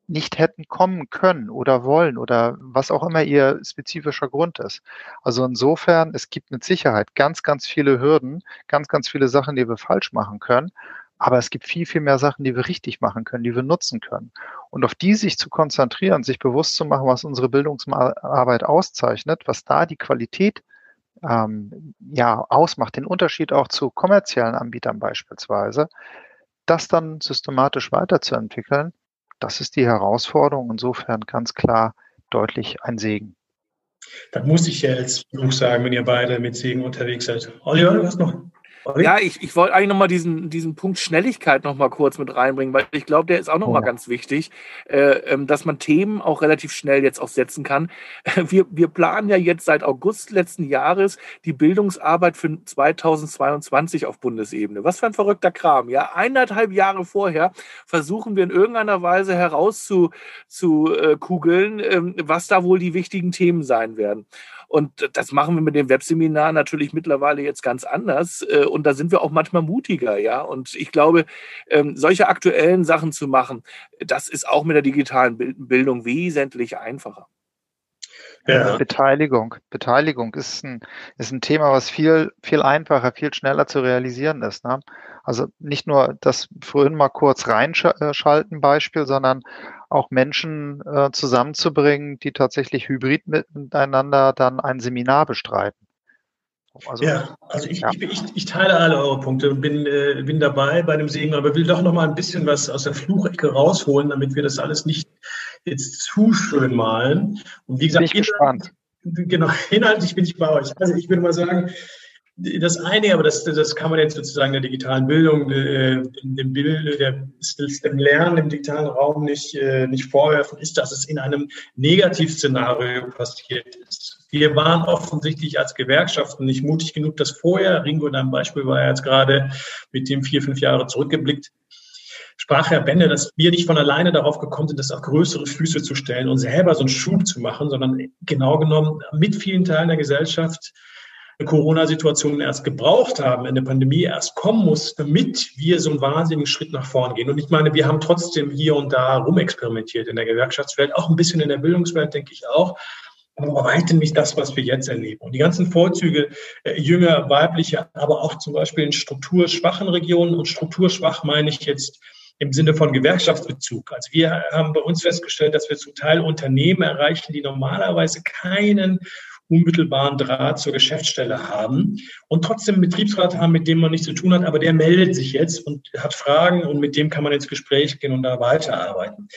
nicht hätten kommen können oder wollen oder was auch immer ihr spezifischer Grund ist. Also insofern, es gibt mit Sicherheit ganz, ganz viele Hürden, ganz, ganz viele Sachen, die wir falsch machen können. Aber es gibt viel, viel mehr Sachen, die wir richtig machen können, die wir nutzen können. Und auf die sich zu konzentrieren, sich bewusst zu machen, was unsere Bildungsarbeit auszeichnet, was da die Qualität ähm, ja, ausmacht, den Unterschied auch zu kommerziellen Anbietern beispielsweise, das dann systematisch weiterzuentwickeln, das ist die Herausforderung. Insofern ganz klar deutlich ein Segen. Da muss ich ja jetzt Fluch sagen, wenn ihr beide mit Segen unterwegs seid. Oliver, du hast noch ja, ich, ich wollte eigentlich nochmal diesen, diesen Punkt Schnelligkeit nochmal kurz mit reinbringen, weil ich glaube, der ist auch nochmal oh. ganz wichtig, äh, ähm, dass man Themen auch relativ schnell jetzt auch setzen kann. Wir, wir planen ja jetzt seit August letzten Jahres die Bildungsarbeit für 2022 auf Bundesebene. Was für ein verrückter Kram. Ja, eineinhalb Jahre vorher versuchen wir in irgendeiner Weise herauszukugeln, zu, äh, was da wohl die wichtigen Themen sein werden. Und das machen wir mit dem Webseminar natürlich mittlerweile jetzt ganz anders. Äh, und da sind wir auch manchmal mutiger, ja. Und ich glaube, ähm, solche aktuellen Sachen zu machen, das ist auch mit der digitalen Bildung wesentlich einfacher. Ja. Beteiligung. Beteiligung ist ein, ist ein Thema, was viel, viel einfacher, viel schneller zu realisieren ist. Ne? Also nicht nur das vorhin mal kurz reinschalten Beispiel, sondern auch Menschen äh, zusammenzubringen, die tatsächlich hybrid miteinander dann ein Seminar bestreiten. Also, ja, also ich, ja. Ich, ich, ich, teile alle eure Punkte und bin, äh, bin dabei bei dem Segen, aber will doch noch mal ein bisschen was aus der Fluchecke rausholen, damit wir das alles nicht jetzt zu schön malen. Und wie gesagt, bin ich gespannt. Genau, inhaltlich bin ich bei euch. Also ich würde mal sagen, das eine, aber das, das kann man jetzt sozusagen der digitalen Bildung, äh, dem Bild, der, dem Lernen im digitalen Raum nicht, äh, nicht vorwerfen, ist, dass es in einem Negativszenario passiert ist. Wir waren offensichtlich als Gewerkschaften nicht mutig genug, das vorher, Ringo, dein Beispiel war ja jetzt gerade mit dem vier, fünf Jahre zurückgeblickt, sprach Herr Bende, dass wir nicht von alleine darauf gekommen sind, das auf größere Füße zu stellen und selber so einen Schub zu machen, sondern genau genommen mit vielen Teilen der Gesellschaft Corona-Situation erst gebraucht haben, eine Pandemie erst kommen muss, damit wir so einen wahnsinnigen Schritt nach vorn gehen. Und ich meine, wir haben trotzdem hier und da rumexperimentiert in der Gewerkschaftswelt, auch ein bisschen in der Bildungswelt, denke ich auch aber weitem nicht das, was wir jetzt erleben. Und die ganzen Vorzüge, äh, jünger, weibliche, aber auch zum Beispiel in strukturschwachen Regionen und strukturschwach meine ich jetzt im Sinne von Gewerkschaftsbezug. Also wir haben bei uns festgestellt, dass wir zum Teil Unternehmen erreichen, die normalerweise keinen unmittelbaren Draht zur Geschäftsstelle haben und trotzdem einen Betriebsrat haben, mit dem man nichts zu tun hat, aber der meldet sich jetzt und hat Fragen und mit dem kann man ins Gespräch gehen und da weiterarbeiten.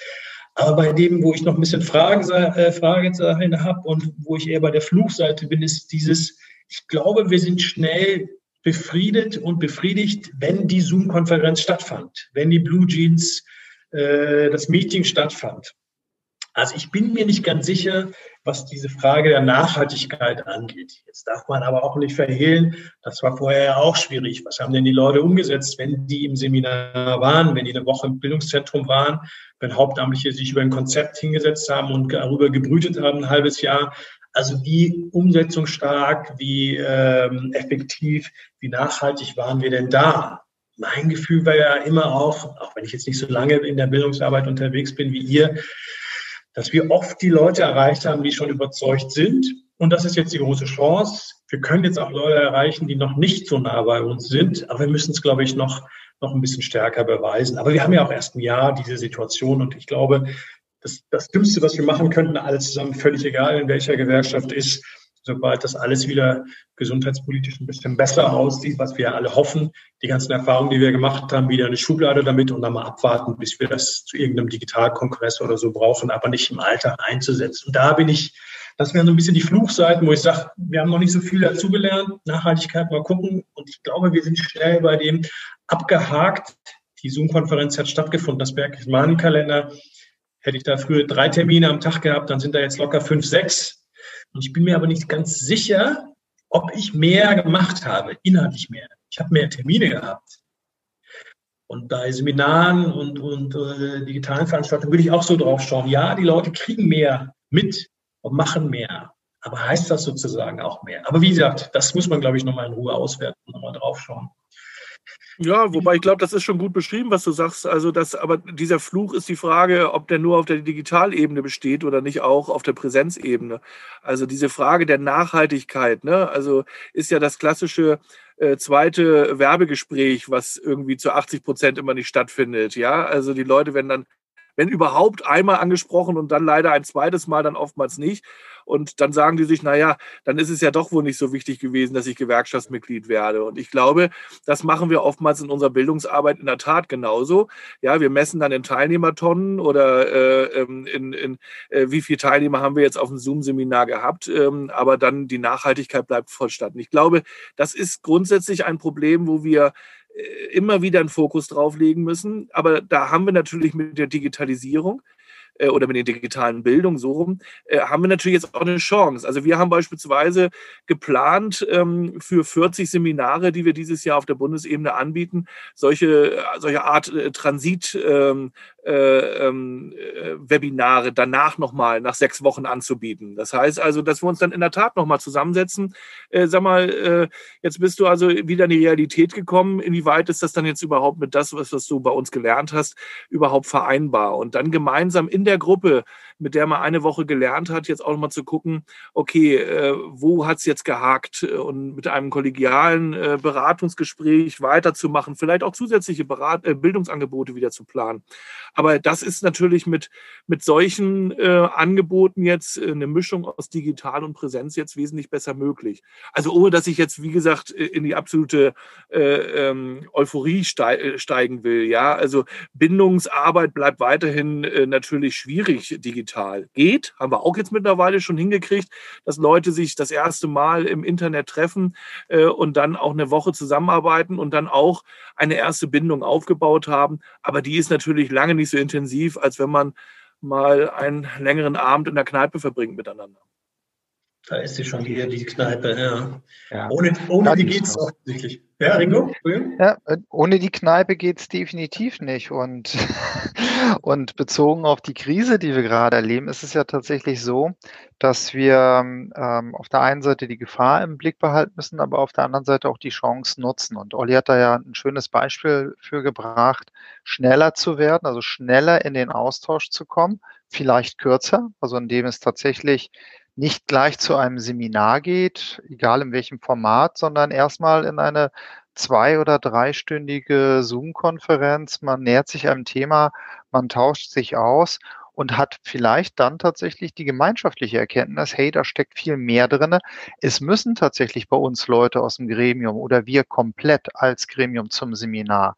Aber bei dem, wo ich noch ein bisschen Fragen, äh, Fragezeichen habe und wo ich eher bei der Fluchseite bin, ist dieses, ich glaube, wir sind schnell befriedet und befriedigt, wenn die Zoom-Konferenz stattfand, wenn die Blue Jeans, äh, das Meeting stattfand. Also ich bin mir nicht ganz sicher, was diese Frage der Nachhaltigkeit angeht. Jetzt darf man aber auch nicht verhehlen, das war vorher ja auch schwierig. Was haben denn die Leute umgesetzt, wenn die im Seminar waren, wenn die eine Woche im Bildungszentrum waren, wenn Hauptamtliche sich über ein Konzept hingesetzt haben und darüber gebrütet haben, ein halbes Jahr. Also wie umsetzungsstark, wie ähm, effektiv, wie nachhaltig waren wir denn da? Mein Gefühl war ja immer auch, auch wenn ich jetzt nicht so lange in der Bildungsarbeit unterwegs bin wie ihr, dass wir oft die Leute erreicht haben, die schon überzeugt sind. Und das ist jetzt die große Chance. Wir können jetzt auch Leute erreichen, die noch nicht so nah bei uns sind, aber wir müssen es, glaube ich, noch, noch ein bisschen stärker beweisen. Aber wir haben ja auch erst ein Jahr diese Situation und ich glaube, das, das Dümmste, was wir machen könnten, alles zusammen, völlig egal, in welcher Gewerkschaft ist, sobald das alles wieder gesundheitspolitisch ein bisschen besser aussieht, was wir alle hoffen, die ganzen Erfahrungen, die wir gemacht haben, wieder eine Schublade damit und dann mal abwarten, bis wir das zu irgendeinem Digitalkongress oder so brauchen, aber nicht im Alltag einzusetzen. Und da bin ich, das wären so ein bisschen die Fluchseiten, wo ich sage, wir haben noch nicht so viel dazugelernt, Nachhaltigkeit mal gucken. Und ich glaube, wir sind schnell bei dem abgehakt. Die Zoom-Konferenz hat stattgefunden, das merke ich in meinem Kalender. Hätte ich da früher drei Termine am Tag gehabt, dann sind da jetzt locker fünf, sechs. Und ich bin mir aber nicht ganz sicher, ob ich mehr gemacht habe, inhaltlich mehr. Ich habe mehr Termine gehabt. Und bei Seminaren und, und äh, digitalen Veranstaltungen würde ich auch so drauf schauen. Ja, die Leute kriegen mehr mit und machen mehr. Aber heißt das sozusagen auch mehr? Aber wie gesagt, das muss man, glaube ich, nochmal in Ruhe auswerten, nochmal drauf schauen. Ja, wobei ich glaube, das ist schon gut beschrieben, was du sagst. Also das, aber dieser Fluch ist die Frage, ob der nur auf der Digitalebene besteht oder nicht auch auf der Präsenzebene. Also diese Frage der Nachhaltigkeit, ne? Also ist ja das klassische äh, zweite Werbegespräch, was irgendwie zu 80 Prozent immer nicht stattfindet. Ja, also die Leute werden dann wenn überhaupt einmal angesprochen und dann leider ein zweites Mal, dann oftmals nicht. Und dann sagen die sich, naja, dann ist es ja doch wohl nicht so wichtig gewesen, dass ich Gewerkschaftsmitglied werde. Und ich glaube, das machen wir oftmals in unserer Bildungsarbeit in der Tat genauso. Ja, wir messen dann in Teilnehmertonnen oder äh, ähm, in, in äh, wie viele Teilnehmer haben wir jetzt auf dem Zoom-Seminar gehabt, ähm, aber dann die Nachhaltigkeit bleibt vollstatten. Ich glaube, das ist grundsätzlich ein Problem, wo wir äh, immer wieder einen Fokus drauf legen müssen. Aber da haben wir natürlich mit der Digitalisierung äh, oder mit der digitalen Bildung so rum, äh, haben wir natürlich jetzt auch eine Chance. Also wir haben beispielsweise geplant ähm, für 40 Seminare, die wir dieses Jahr auf der Bundesebene anbieten, solche, solche Art Transit ähm, äh, ähm, äh, Webinare danach nochmal nach sechs Wochen anzubieten. Das heißt also, dass wir uns dann in der Tat nochmal zusammensetzen. Äh, sag mal, äh, jetzt bist du also wieder in die Realität gekommen. Inwieweit ist das dann jetzt überhaupt mit das, was, was du bei uns gelernt hast, überhaupt vereinbar? Und dann gemeinsam in der Gruppe mit der man eine Woche gelernt hat, jetzt auch nochmal zu gucken, okay, äh, wo hat es jetzt gehakt und mit einem kollegialen äh, Beratungsgespräch weiterzumachen, vielleicht auch zusätzliche Berat äh, Bildungsangebote wieder zu planen. Aber das ist natürlich mit, mit solchen äh, Angeboten jetzt äh, eine Mischung aus digital und Präsenz jetzt wesentlich besser möglich. Also ohne, dass ich jetzt, wie gesagt, äh, in die absolute ähm, Euphorie steigen will. Ja, also Bindungsarbeit bleibt weiterhin natürlich schwierig digital digital geht. Haben wir auch jetzt mittlerweile schon hingekriegt, dass Leute sich das erste Mal im Internet treffen äh, und dann auch eine Woche zusammenarbeiten und dann auch eine erste Bindung aufgebaut haben. Aber die ist natürlich lange nicht so intensiv, als wenn man mal einen längeren Abend in der Kneipe verbringt miteinander. Da ist sie schon wieder, die Kneipe, ja. ja. Ohne, ohne die geht es offensichtlich. Ja, Ringo? Ja, ohne die Kneipe geht es definitiv nicht. Und, und bezogen auf die Krise, die wir gerade erleben, ist es ja tatsächlich so, dass wir ähm, auf der einen Seite die Gefahr im Blick behalten müssen, aber auf der anderen Seite auch die Chance nutzen. Und Olli hat da ja ein schönes Beispiel für gebracht, schneller zu werden, also schneller in den Austausch zu kommen, vielleicht kürzer, also indem es tatsächlich nicht gleich zu einem Seminar geht, egal in welchem Format, sondern erstmal in eine zwei- oder dreistündige Zoom-Konferenz. Man nähert sich einem Thema, man tauscht sich aus und hat vielleicht dann tatsächlich die gemeinschaftliche Erkenntnis, hey, da steckt viel mehr drinne. Es müssen tatsächlich bei uns Leute aus dem Gremium oder wir komplett als Gremium zum Seminar.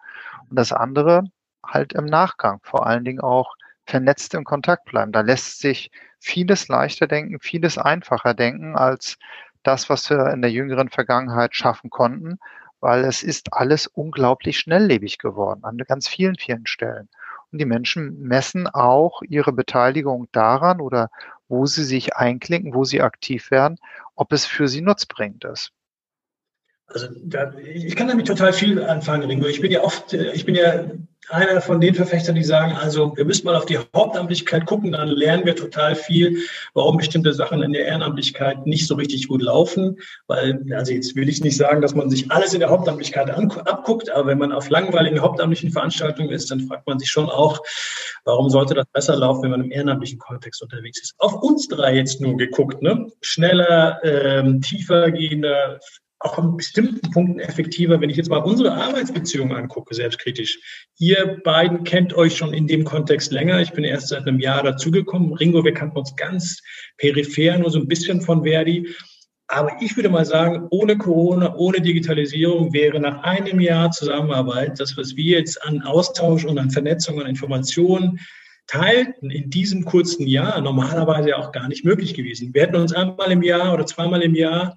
Und das andere halt im Nachgang, vor allen Dingen auch vernetzt im Kontakt bleiben. Da lässt sich vieles leichter denken, vieles einfacher denken als das, was wir in der jüngeren Vergangenheit schaffen konnten, weil es ist alles unglaublich schnelllebig geworden an ganz vielen, vielen Stellen. Und die Menschen messen auch ihre Beteiligung daran oder wo sie sich einklinken, wo sie aktiv werden, ob es für sie nutzbringend ist. Also da, ich kann damit total viel anfangen, Ringo. Ich bin ja oft, äh, ich bin ja einer von den Verfechtern, die sagen, also wir müssen mal auf die Hauptamtlichkeit gucken, dann lernen wir total viel, warum bestimmte Sachen in der Ehrenamtlichkeit nicht so richtig gut laufen. Weil, also jetzt will ich nicht sagen, dass man sich alles in der Hauptamtlichkeit abguckt, aber wenn man auf langweiligen hauptamtlichen Veranstaltungen ist, dann fragt man sich schon auch, warum sollte das besser laufen, wenn man im ehrenamtlichen Kontext unterwegs ist. Auf uns drei jetzt nur geguckt, ne? Schneller, ähm, tiefer gehender, auch an bestimmten Punkten effektiver, wenn ich jetzt mal unsere Arbeitsbeziehungen angucke, selbstkritisch. Ihr beiden kennt euch schon in dem Kontext länger. Ich bin erst seit einem Jahr dazugekommen. Ringo, wir kannten uns ganz peripher, nur so ein bisschen von Verdi. Aber ich würde mal sagen, ohne Corona, ohne Digitalisierung wäre nach einem Jahr Zusammenarbeit das, was wir jetzt an Austausch und an Vernetzung und Informationen teilten in diesem kurzen Jahr normalerweise auch gar nicht möglich gewesen. Wir hätten uns einmal im Jahr oder zweimal im Jahr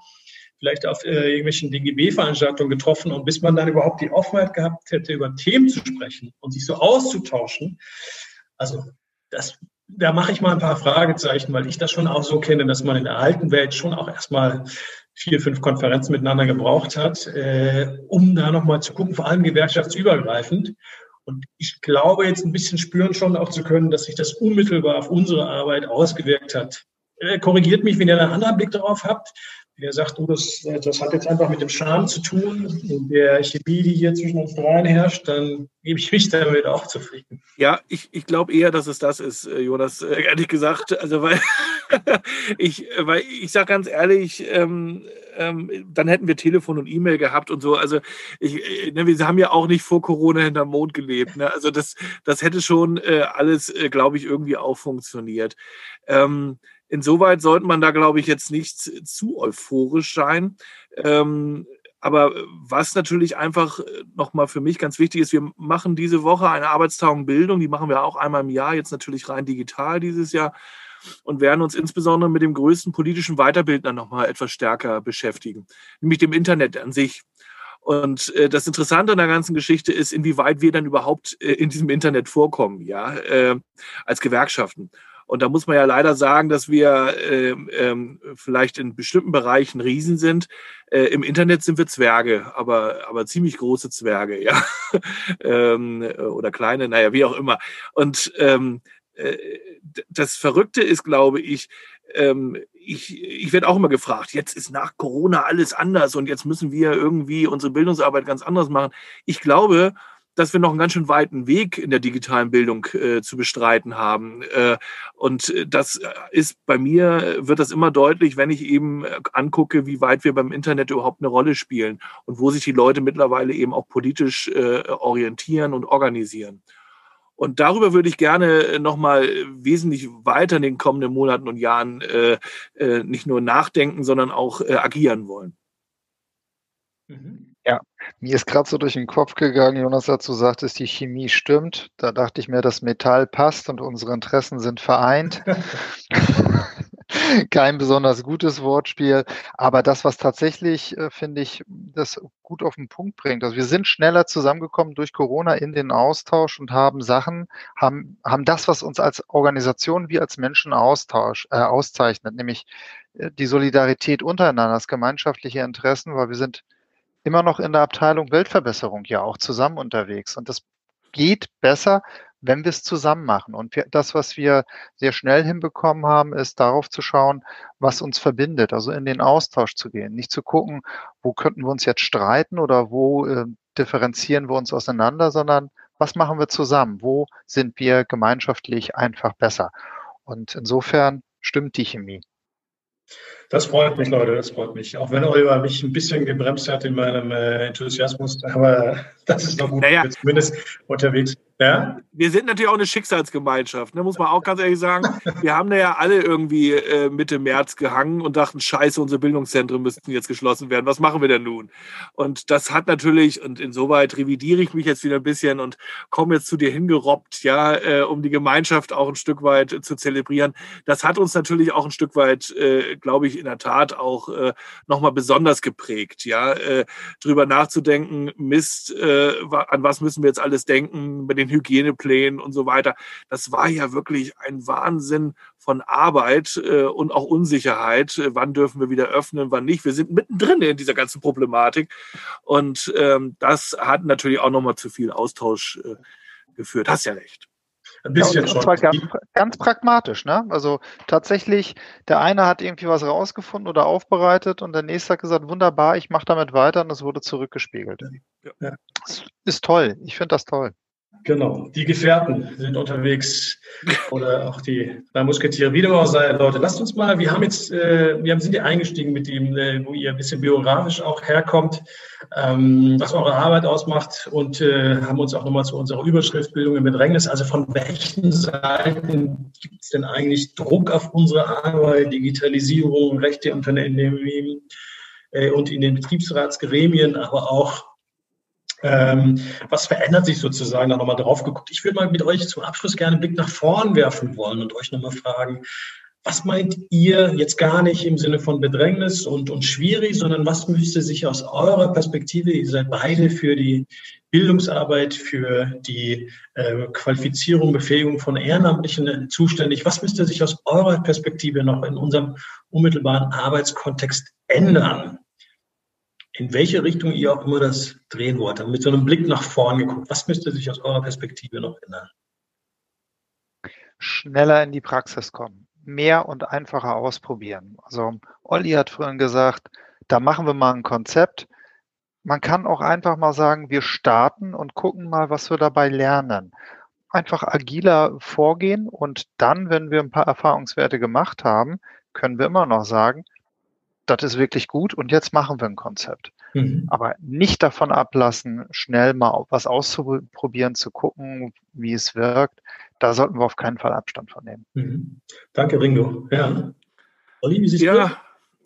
vielleicht auf äh, irgendwelchen DGB-Veranstaltungen getroffen und bis man dann überhaupt die Offenheit gehabt hätte, über Themen zu sprechen und sich so auszutauschen. Also das, da mache ich mal ein paar Fragezeichen, weil ich das schon auch so kenne, dass man in der alten Welt schon auch erstmal vier, fünf Konferenzen miteinander gebraucht hat, äh, um da nochmal zu gucken, vor allem gewerkschaftsübergreifend. Und ich glaube jetzt ein bisschen spüren schon auch zu können, dass sich das unmittelbar auf unsere Arbeit ausgewirkt hat. Äh, korrigiert mich, wenn ihr einen anderen Blick darauf habt der sagt, du, das, das hat jetzt einfach mit dem Charme zu tun, und der Chemie, die hier zwischen uns dreien herrscht, dann gebe ich mich damit auch zufrieden. Ja, ich, ich glaube eher, dass es das ist, äh, Jonas, äh, ehrlich gesagt. Also, weil ich, weil ich sage ganz ehrlich, ähm, ähm, dann hätten wir Telefon und E-Mail gehabt und so. Also, ich, äh, ne, wir haben ja auch nicht vor Corona hinterm Mond gelebt. Ne? Also, das, das hätte schon äh, alles, äh, glaube ich, irgendwie auch funktioniert. Ähm, Insoweit sollte man da, glaube ich, jetzt nicht zu euphorisch sein. Ähm, aber was natürlich einfach nochmal für mich ganz wichtig ist, wir machen diese Woche eine Arbeitstagung Bildung, die machen wir auch einmal im Jahr, jetzt natürlich rein digital dieses Jahr und werden uns insbesondere mit dem größten politischen Weiterbildner nochmal etwas stärker beschäftigen, nämlich dem Internet an sich. Und äh, das Interessante an der ganzen Geschichte ist, inwieweit wir dann überhaupt äh, in diesem Internet vorkommen, ja, äh, als Gewerkschaften. Und da muss man ja leider sagen, dass wir äh, ähm, vielleicht in bestimmten Bereichen Riesen sind. Äh, Im Internet sind wir Zwerge, aber, aber ziemlich große Zwerge, ja. ähm, oder kleine, naja, wie auch immer. Und ähm, äh, das Verrückte ist, glaube ich, ähm, ich, ich werde auch immer gefragt, jetzt ist nach Corona alles anders und jetzt müssen wir irgendwie unsere Bildungsarbeit ganz anders machen. Ich glaube, dass wir noch einen ganz schön weiten Weg in der digitalen Bildung äh, zu bestreiten haben. Äh, und das ist bei mir, wird das immer deutlich, wenn ich eben angucke, wie weit wir beim Internet überhaupt eine Rolle spielen und wo sich die Leute mittlerweile eben auch politisch äh, orientieren und organisieren. Und darüber würde ich gerne nochmal wesentlich weiter in den kommenden Monaten und Jahren äh, äh, nicht nur nachdenken, sondern auch äh, agieren wollen. Mhm. Ja, mir ist gerade so durch den Kopf gegangen, Jonas dazu sagt, dass die Chemie stimmt. Da dachte ich mir, das Metall passt und unsere Interessen sind vereint. kein besonders gutes Wortspiel. Aber das, was tatsächlich, äh, finde ich, das gut auf den Punkt bringt. Also wir sind schneller zusammengekommen durch Corona in den Austausch und haben Sachen, haben, haben das, was uns als Organisation wie als Menschen austausch, äh, auszeichnet, nämlich äh, die Solidarität untereinander, das gemeinschaftliche Interessen, weil wir sind immer noch in der Abteilung Weltverbesserung ja auch zusammen unterwegs. Und das geht besser, wenn wir es zusammen machen. Und wir, das, was wir sehr schnell hinbekommen haben, ist darauf zu schauen, was uns verbindet, also in den Austausch zu gehen. Nicht zu gucken, wo könnten wir uns jetzt streiten oder wo äh, differenzieren wir uns auseinander, sondern was machen wir zusammen? Wo sind wir gemeinschaftlich einfach besser? Und insofern stimmt die Chemie. Das freut mich, Leute, das freut mich. Auch wenn Oliver mich ein bisschen gebremst hat in meinem äh, Enthusiasmus, aber das ist noch gut, naja. zumindest unterwegs. Ja? Wir sind natürlich auch eine Schicksalsgemeinschaft, ne, muss man auch ganz ehrlich sagen. Wir haben da ja alle irgendwie äh, Mitte März gehangen und dachten, scheiße, unsere Bildungszentren müssten jetzt geschlossen werden. Was machen wir denn nun? Und das hat natürlich, und insoweit revidiere ich mich jetzt wieder ein bisschen und komme jetzt zu dir hingerobbt, ja, äh, um die Gemeinschaft auch ein Stück weit zu zelebrieren. Das hat uns natürlich auch ein Stück weit, äh, glaube ich, in der Tat auch äh, nochmal besonders geprägt, ja, äh, drüber nachzudenken, Mist, äh, an was müssen wir jetzt alles denken den den Hygieneplänen und so weiter. Das war ja wirklich ein Wahnsinn von Arbeit äh, und auch Unsicherheit. Äh, wann dürfen wir wieder öffnen, wann nicht? Wir sind mittendrin in dieser ganzen Problematik. Und ähm, das hat natürlich auch nochmal zu viel Austausch äh, geführt. Hast ja recht. Ein bisschen ja, und, schon. Und ganz, ganz, pragmatisch, ne? Also tatsächlich, der eine hat irgendwie was rausgefunden oder aufbereitet und der nächste hat gesagt, wunderbar, ich mache damit weiter und es wurde zurückgespiegelt. Ja. Ja. Ist toll. Ich finde das toll. Genau, die Gefährten sind unterwegs oder auch die drei Musketiere. Wie dem auch Leute, lasst uns mal, wir haben jetzt, äh, wir sind ja eingestiegen mit dem, äh, wo ihr ein bisschen biografisch auch herkommt, ähm, was eure Arbeit ausmacht und äh, haben uns auch nochmal zu unserer Überschrift Bildung im Bedrängnis, also von welchen Seiten gibt es denn eigentlich Druck auf unsere Arbeit, Digitalisierung, Rechte unter Unternehmen äh, und in den Betriebsratsgremien, aber auch ähm, was verändert sich sozusagen? Da nochmal drauf geguckt. Ich würde mal mit euch zum Abschluss gerne einen Blick nach vorn werfen wollen und euch nochmal fragen, was meint ihr jetzt gar nicht im Sinne von Bedrängnis und, und schwierig, sondern was müsste sich aus eurer Perspektive, ihr seid beide für die Bildungsarbeit, für die äh, Qualifizierung, Befähigung von Ehrenamtlichen zuständig, was müsste sich aus eurer Perspektive noch in unserem unmittelbaren Arbeitskontext ändern? In welche Richtung ihr auch immer das drehen wollt, mit so einem Blick nach vorn geguckt. Was müsste sich aus eurer Perspektive noch ändern? Schneller in die Praxis kommen, mehr und einfacher ausprobieren. Also Olli hat vorhin gesagt, da machen wir mal ein Konzept. Man kann auch einfach mal sagen, wir starten und gucken mal, was wir dabei lernen. Einfach agiler vorgehen und dann, wenn wir ein paar Erfahrungswerte gemacht haben, können wir immer noch sagen, das ist wirklich gut und jetzt machen wir ein Konzept. Mhm. Aber nicht davon ablassen, schnell mal was auszuprobieren, zu gucken, wie es wirkt. Da sollten wir auf keinen Fall Abstand von nehmen. Mhm. Danke, Ringo. Ja. Olli, wie siehst ja, du?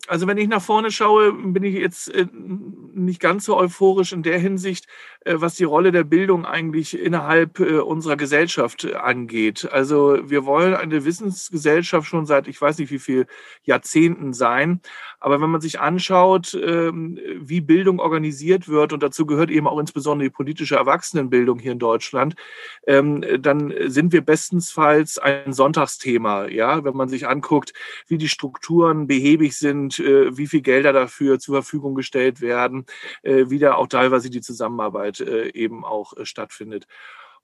Also wenn ich nach vorne schaue, bin ich jetzt äh, nicht ganz so euphorisch in der Hinsicht, äh, was die Rolle der Bildung eigentlich innerhalb äh, unserer Gesellschaft angeht. Also wir wollen eine Wissensgesellschaft schon seit ich weiß nicht wie viel Jahrzehnten sein. Aber wenn man sich anschaut, ähm, wie Bildung organisiert wird, und dazu gehört eben auch insbesondere die politische Erwachsenenbildung hier in Deutschland, ähm, dann sind wir bestensfalls ein Sonntagsthema. Ja, wenn man sich anguckt, wie die Strukturen behäbig sind, äh, wie viel Gelder dafür zur Verfügung gestellt werden, äh, wie da auch teilweise die Zusammenarbeit äh, eben auch stattfindet.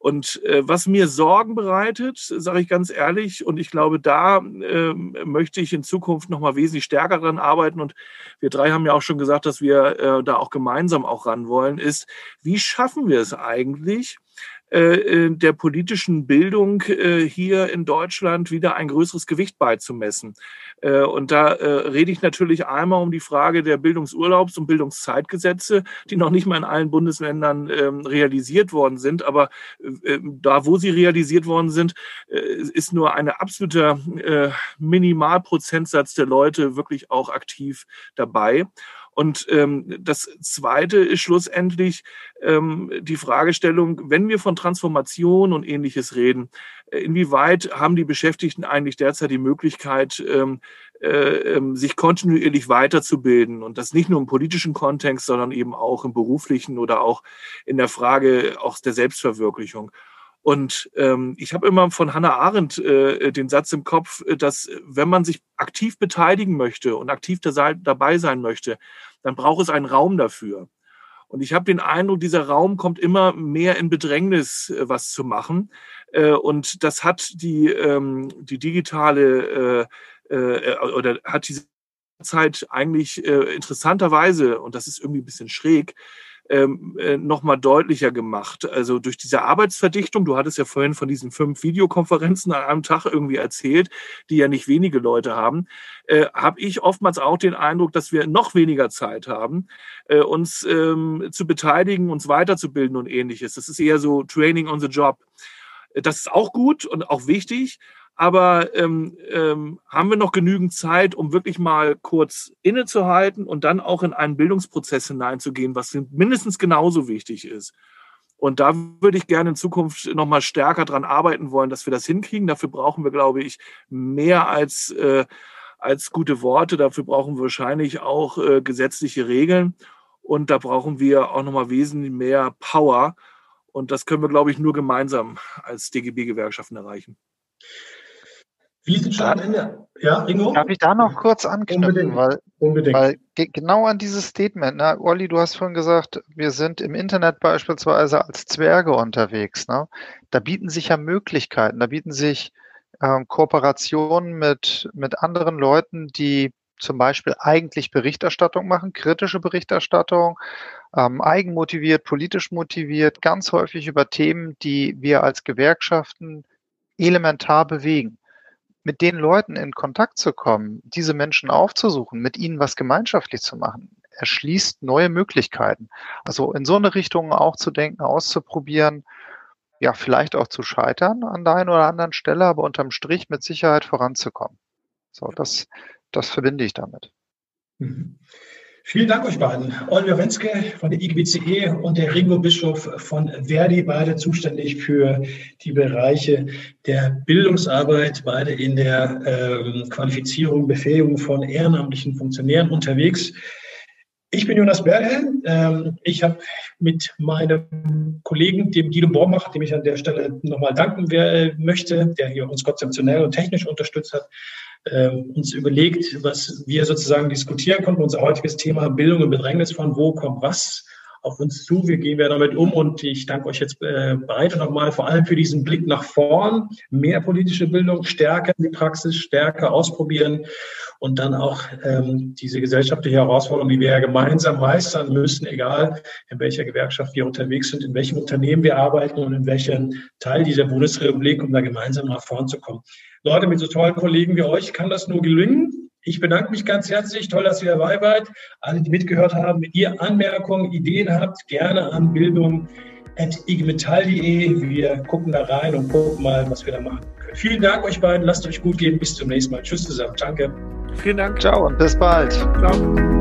Und äh, was mir Sorgen bereitet, sage ich ganz ehrlich, und ich glaube, da äh, möchte ich in Zukunft noch mal wesentlich stärker daran arbeiten. Und wir drei haben ja auch schon gesagt, dass wir äh, da auch gemeinsam auch ran wollen, ist, wie schaffen wir es eigentlich, äh, äh, der politischen Bildung äh, hier in Deutschland wieder ein größeres Gewicht beizumessen. Und da rede ich natürlich einmal um die Frage der Bildungsurlaubs- und Bildungszeitgesetze, die noch nicht mal in allen Bundesländern ähm, realisiert worden sind. Aber da, wo sie realisiert worden sind, ist nur ein absoluter Minimalprozentsatz der Leute wirklich auch aktiv dabei. Und ähm, das Zweite ist schlussendlich ähm, die Fragestellung, wenn wir von Transformation und ähnliches reden, äh, inwieweit haben die Beschäftigten eigentlich derzeit die Möglichkeit, ähm, äh, ähm, sich kontinuierlich weiterzubilden und das nicht nur im politischen Kontext, sondern eben auch im beruflichen oder auch in der Frage auch der Selbstverwirklichung. Und ähm, ich habe immer von Hannah Arendt äh, den Satz im Kopf, dass wenn man sich aktiv beteiligen möchte und aktiv dabei sein möchte, dann braucht es einen Raum dafür. Und ich habe den Eindruck, dieser Raum kommt immer mehr in Bedrängnis, äh, was zu machen. Äh, und das hat die, ähm, die digitale äh, äh, oder hat diese Zeit eigentlich äh, interessanterweise, und das ist irgendwie ein bisschen schräg, ähm, äh, nochmal deutlicher gemacht. Also durch diese Arbeitsverdichtung, du hattest ja vorhin von diesen fünf Videokonferenzen an einem Tag irgendwie erzählt, die ja nicht wenige Leute haben, äh, habe ich oftmals auch den Eindruck, dass wir noch weniger Zeit haben, äh, uns ähm, zu beteiligen, uns weiterzubilden und ähnliches. Das ist eher so Training on the Job. Das ist auch gut und auch wichtig, aber ähm, ähm, haben wir noch genügend Zeit, um wirklich mal kurz innezuhalten und dann auch in einen Bildungsprozess hineinzugehen, was mindestens genauso wichtig ist? Und da würde ich gerne in Zukunft noch mal stärker dran arbeiten wollen, dass wir das hinkriegen. Dafür brauchen wir, glaube ich, mehr als, äh, als gute Worte. Dafür brauchen wir wahrscheinlich auch äh, gesetzliche Regeln. Und da brauchen wir auch noch mal wesentlich mehr Power. Und das können wir, glaube ich, nur gemeinsam als DGB-Gewerkschaften erreichen. Wir sind schon am Ende. Ja, Ingo? Darf ich da noch kurz anknüpfen? Unbedingt. Weil, Unbedingt. weil genau an dieses Statement, ne? Olli, du hast vorhin gesagt, wir sind im Internet beispielsweise als Zwerge unterwegs. Ne? Da bieten sich ja Möglichkeiten, da bieten sich ähm, Kooperationen mit, mit anderen Leuten, die zum Beispiel eigentlich Berichterstattung machen, kritische Berichterstattung, ähm, eigenmotiviert, politisch motiviert, ganz häufig über Themen, die wir als Gewerkschaften elementar bewegen mit den Leuten in Kontakt zu kommen, diese Menschen aufzusuchen, mit ihnen was gemeinschaftlich zu machen, erschließt neue Möglichkeiten. Also in so eine Richtung auch zu denken, auszuprobieren, ja, vielleicht auch zu scheitern an der einen oder anderen Stelle, aber unterm Strich mit Sicherheit voranzukommen. So, das, das verbinde ich damit. Mhm. Vielen Dank euch beiden. Oliver Wenske von der IGBCE und der Ringo Bischof von Verdi, beide zuständig für die Bereiche der Bildungsarbeit, beide in der ähm, Qualifizierung, Befähigung von ehrenamtlichen Funktionären unterwegs. Ich bin Jonas Berle. Ähm, ich habe mit meinem Kollegen, dem Guido Bormach, dem ich an der Stelle nochmal danken möchte, der hier uns konzeptionell und technisch unterstützt hat, äh, uns überlegt, was wir sozusagen diskutieren konnten. Unser heutiges Thema Bildung und Bedrängnis von wo kommt was auf uns zu. Wie gehen wir damit um? Und ich danke euch jetzt äh, beide nochmal vor allem für diesen Blick nach vorn. Mehr politische Bildung, stärker in die Praxis, stärker ausprobieren und dann auch ähm, diese gesellschaftliche Herausforderung, die wir ja gemeinsam meistern müssen, egal in welcher Gewerkschaft wir unterwegs sind, in welchem Unternehmen wir arbeiten und in welchem Teil dieser Bundesrepublik, um da gemeinsam nach vorn zu kommen. Leute, mit so tollen Kollegen wie euch kann das nur gelingen. Ich bedanke mich ganz herzlich. Toll, dass ihr dabei wart. Alle, die mitgehört haben, wenn ihr Anmerkungen, Ideen habt, gerne an bildung.igmetall.de. Wir gucken da rein und gucken mal, was wir da machen können. Vielen Dank euch beiden. Lasst euch gut gehen. Bis zum nächsten Mal. Tschüss zusammen. Danke. Vielen Dank. Ciao und bis bald. Ciao.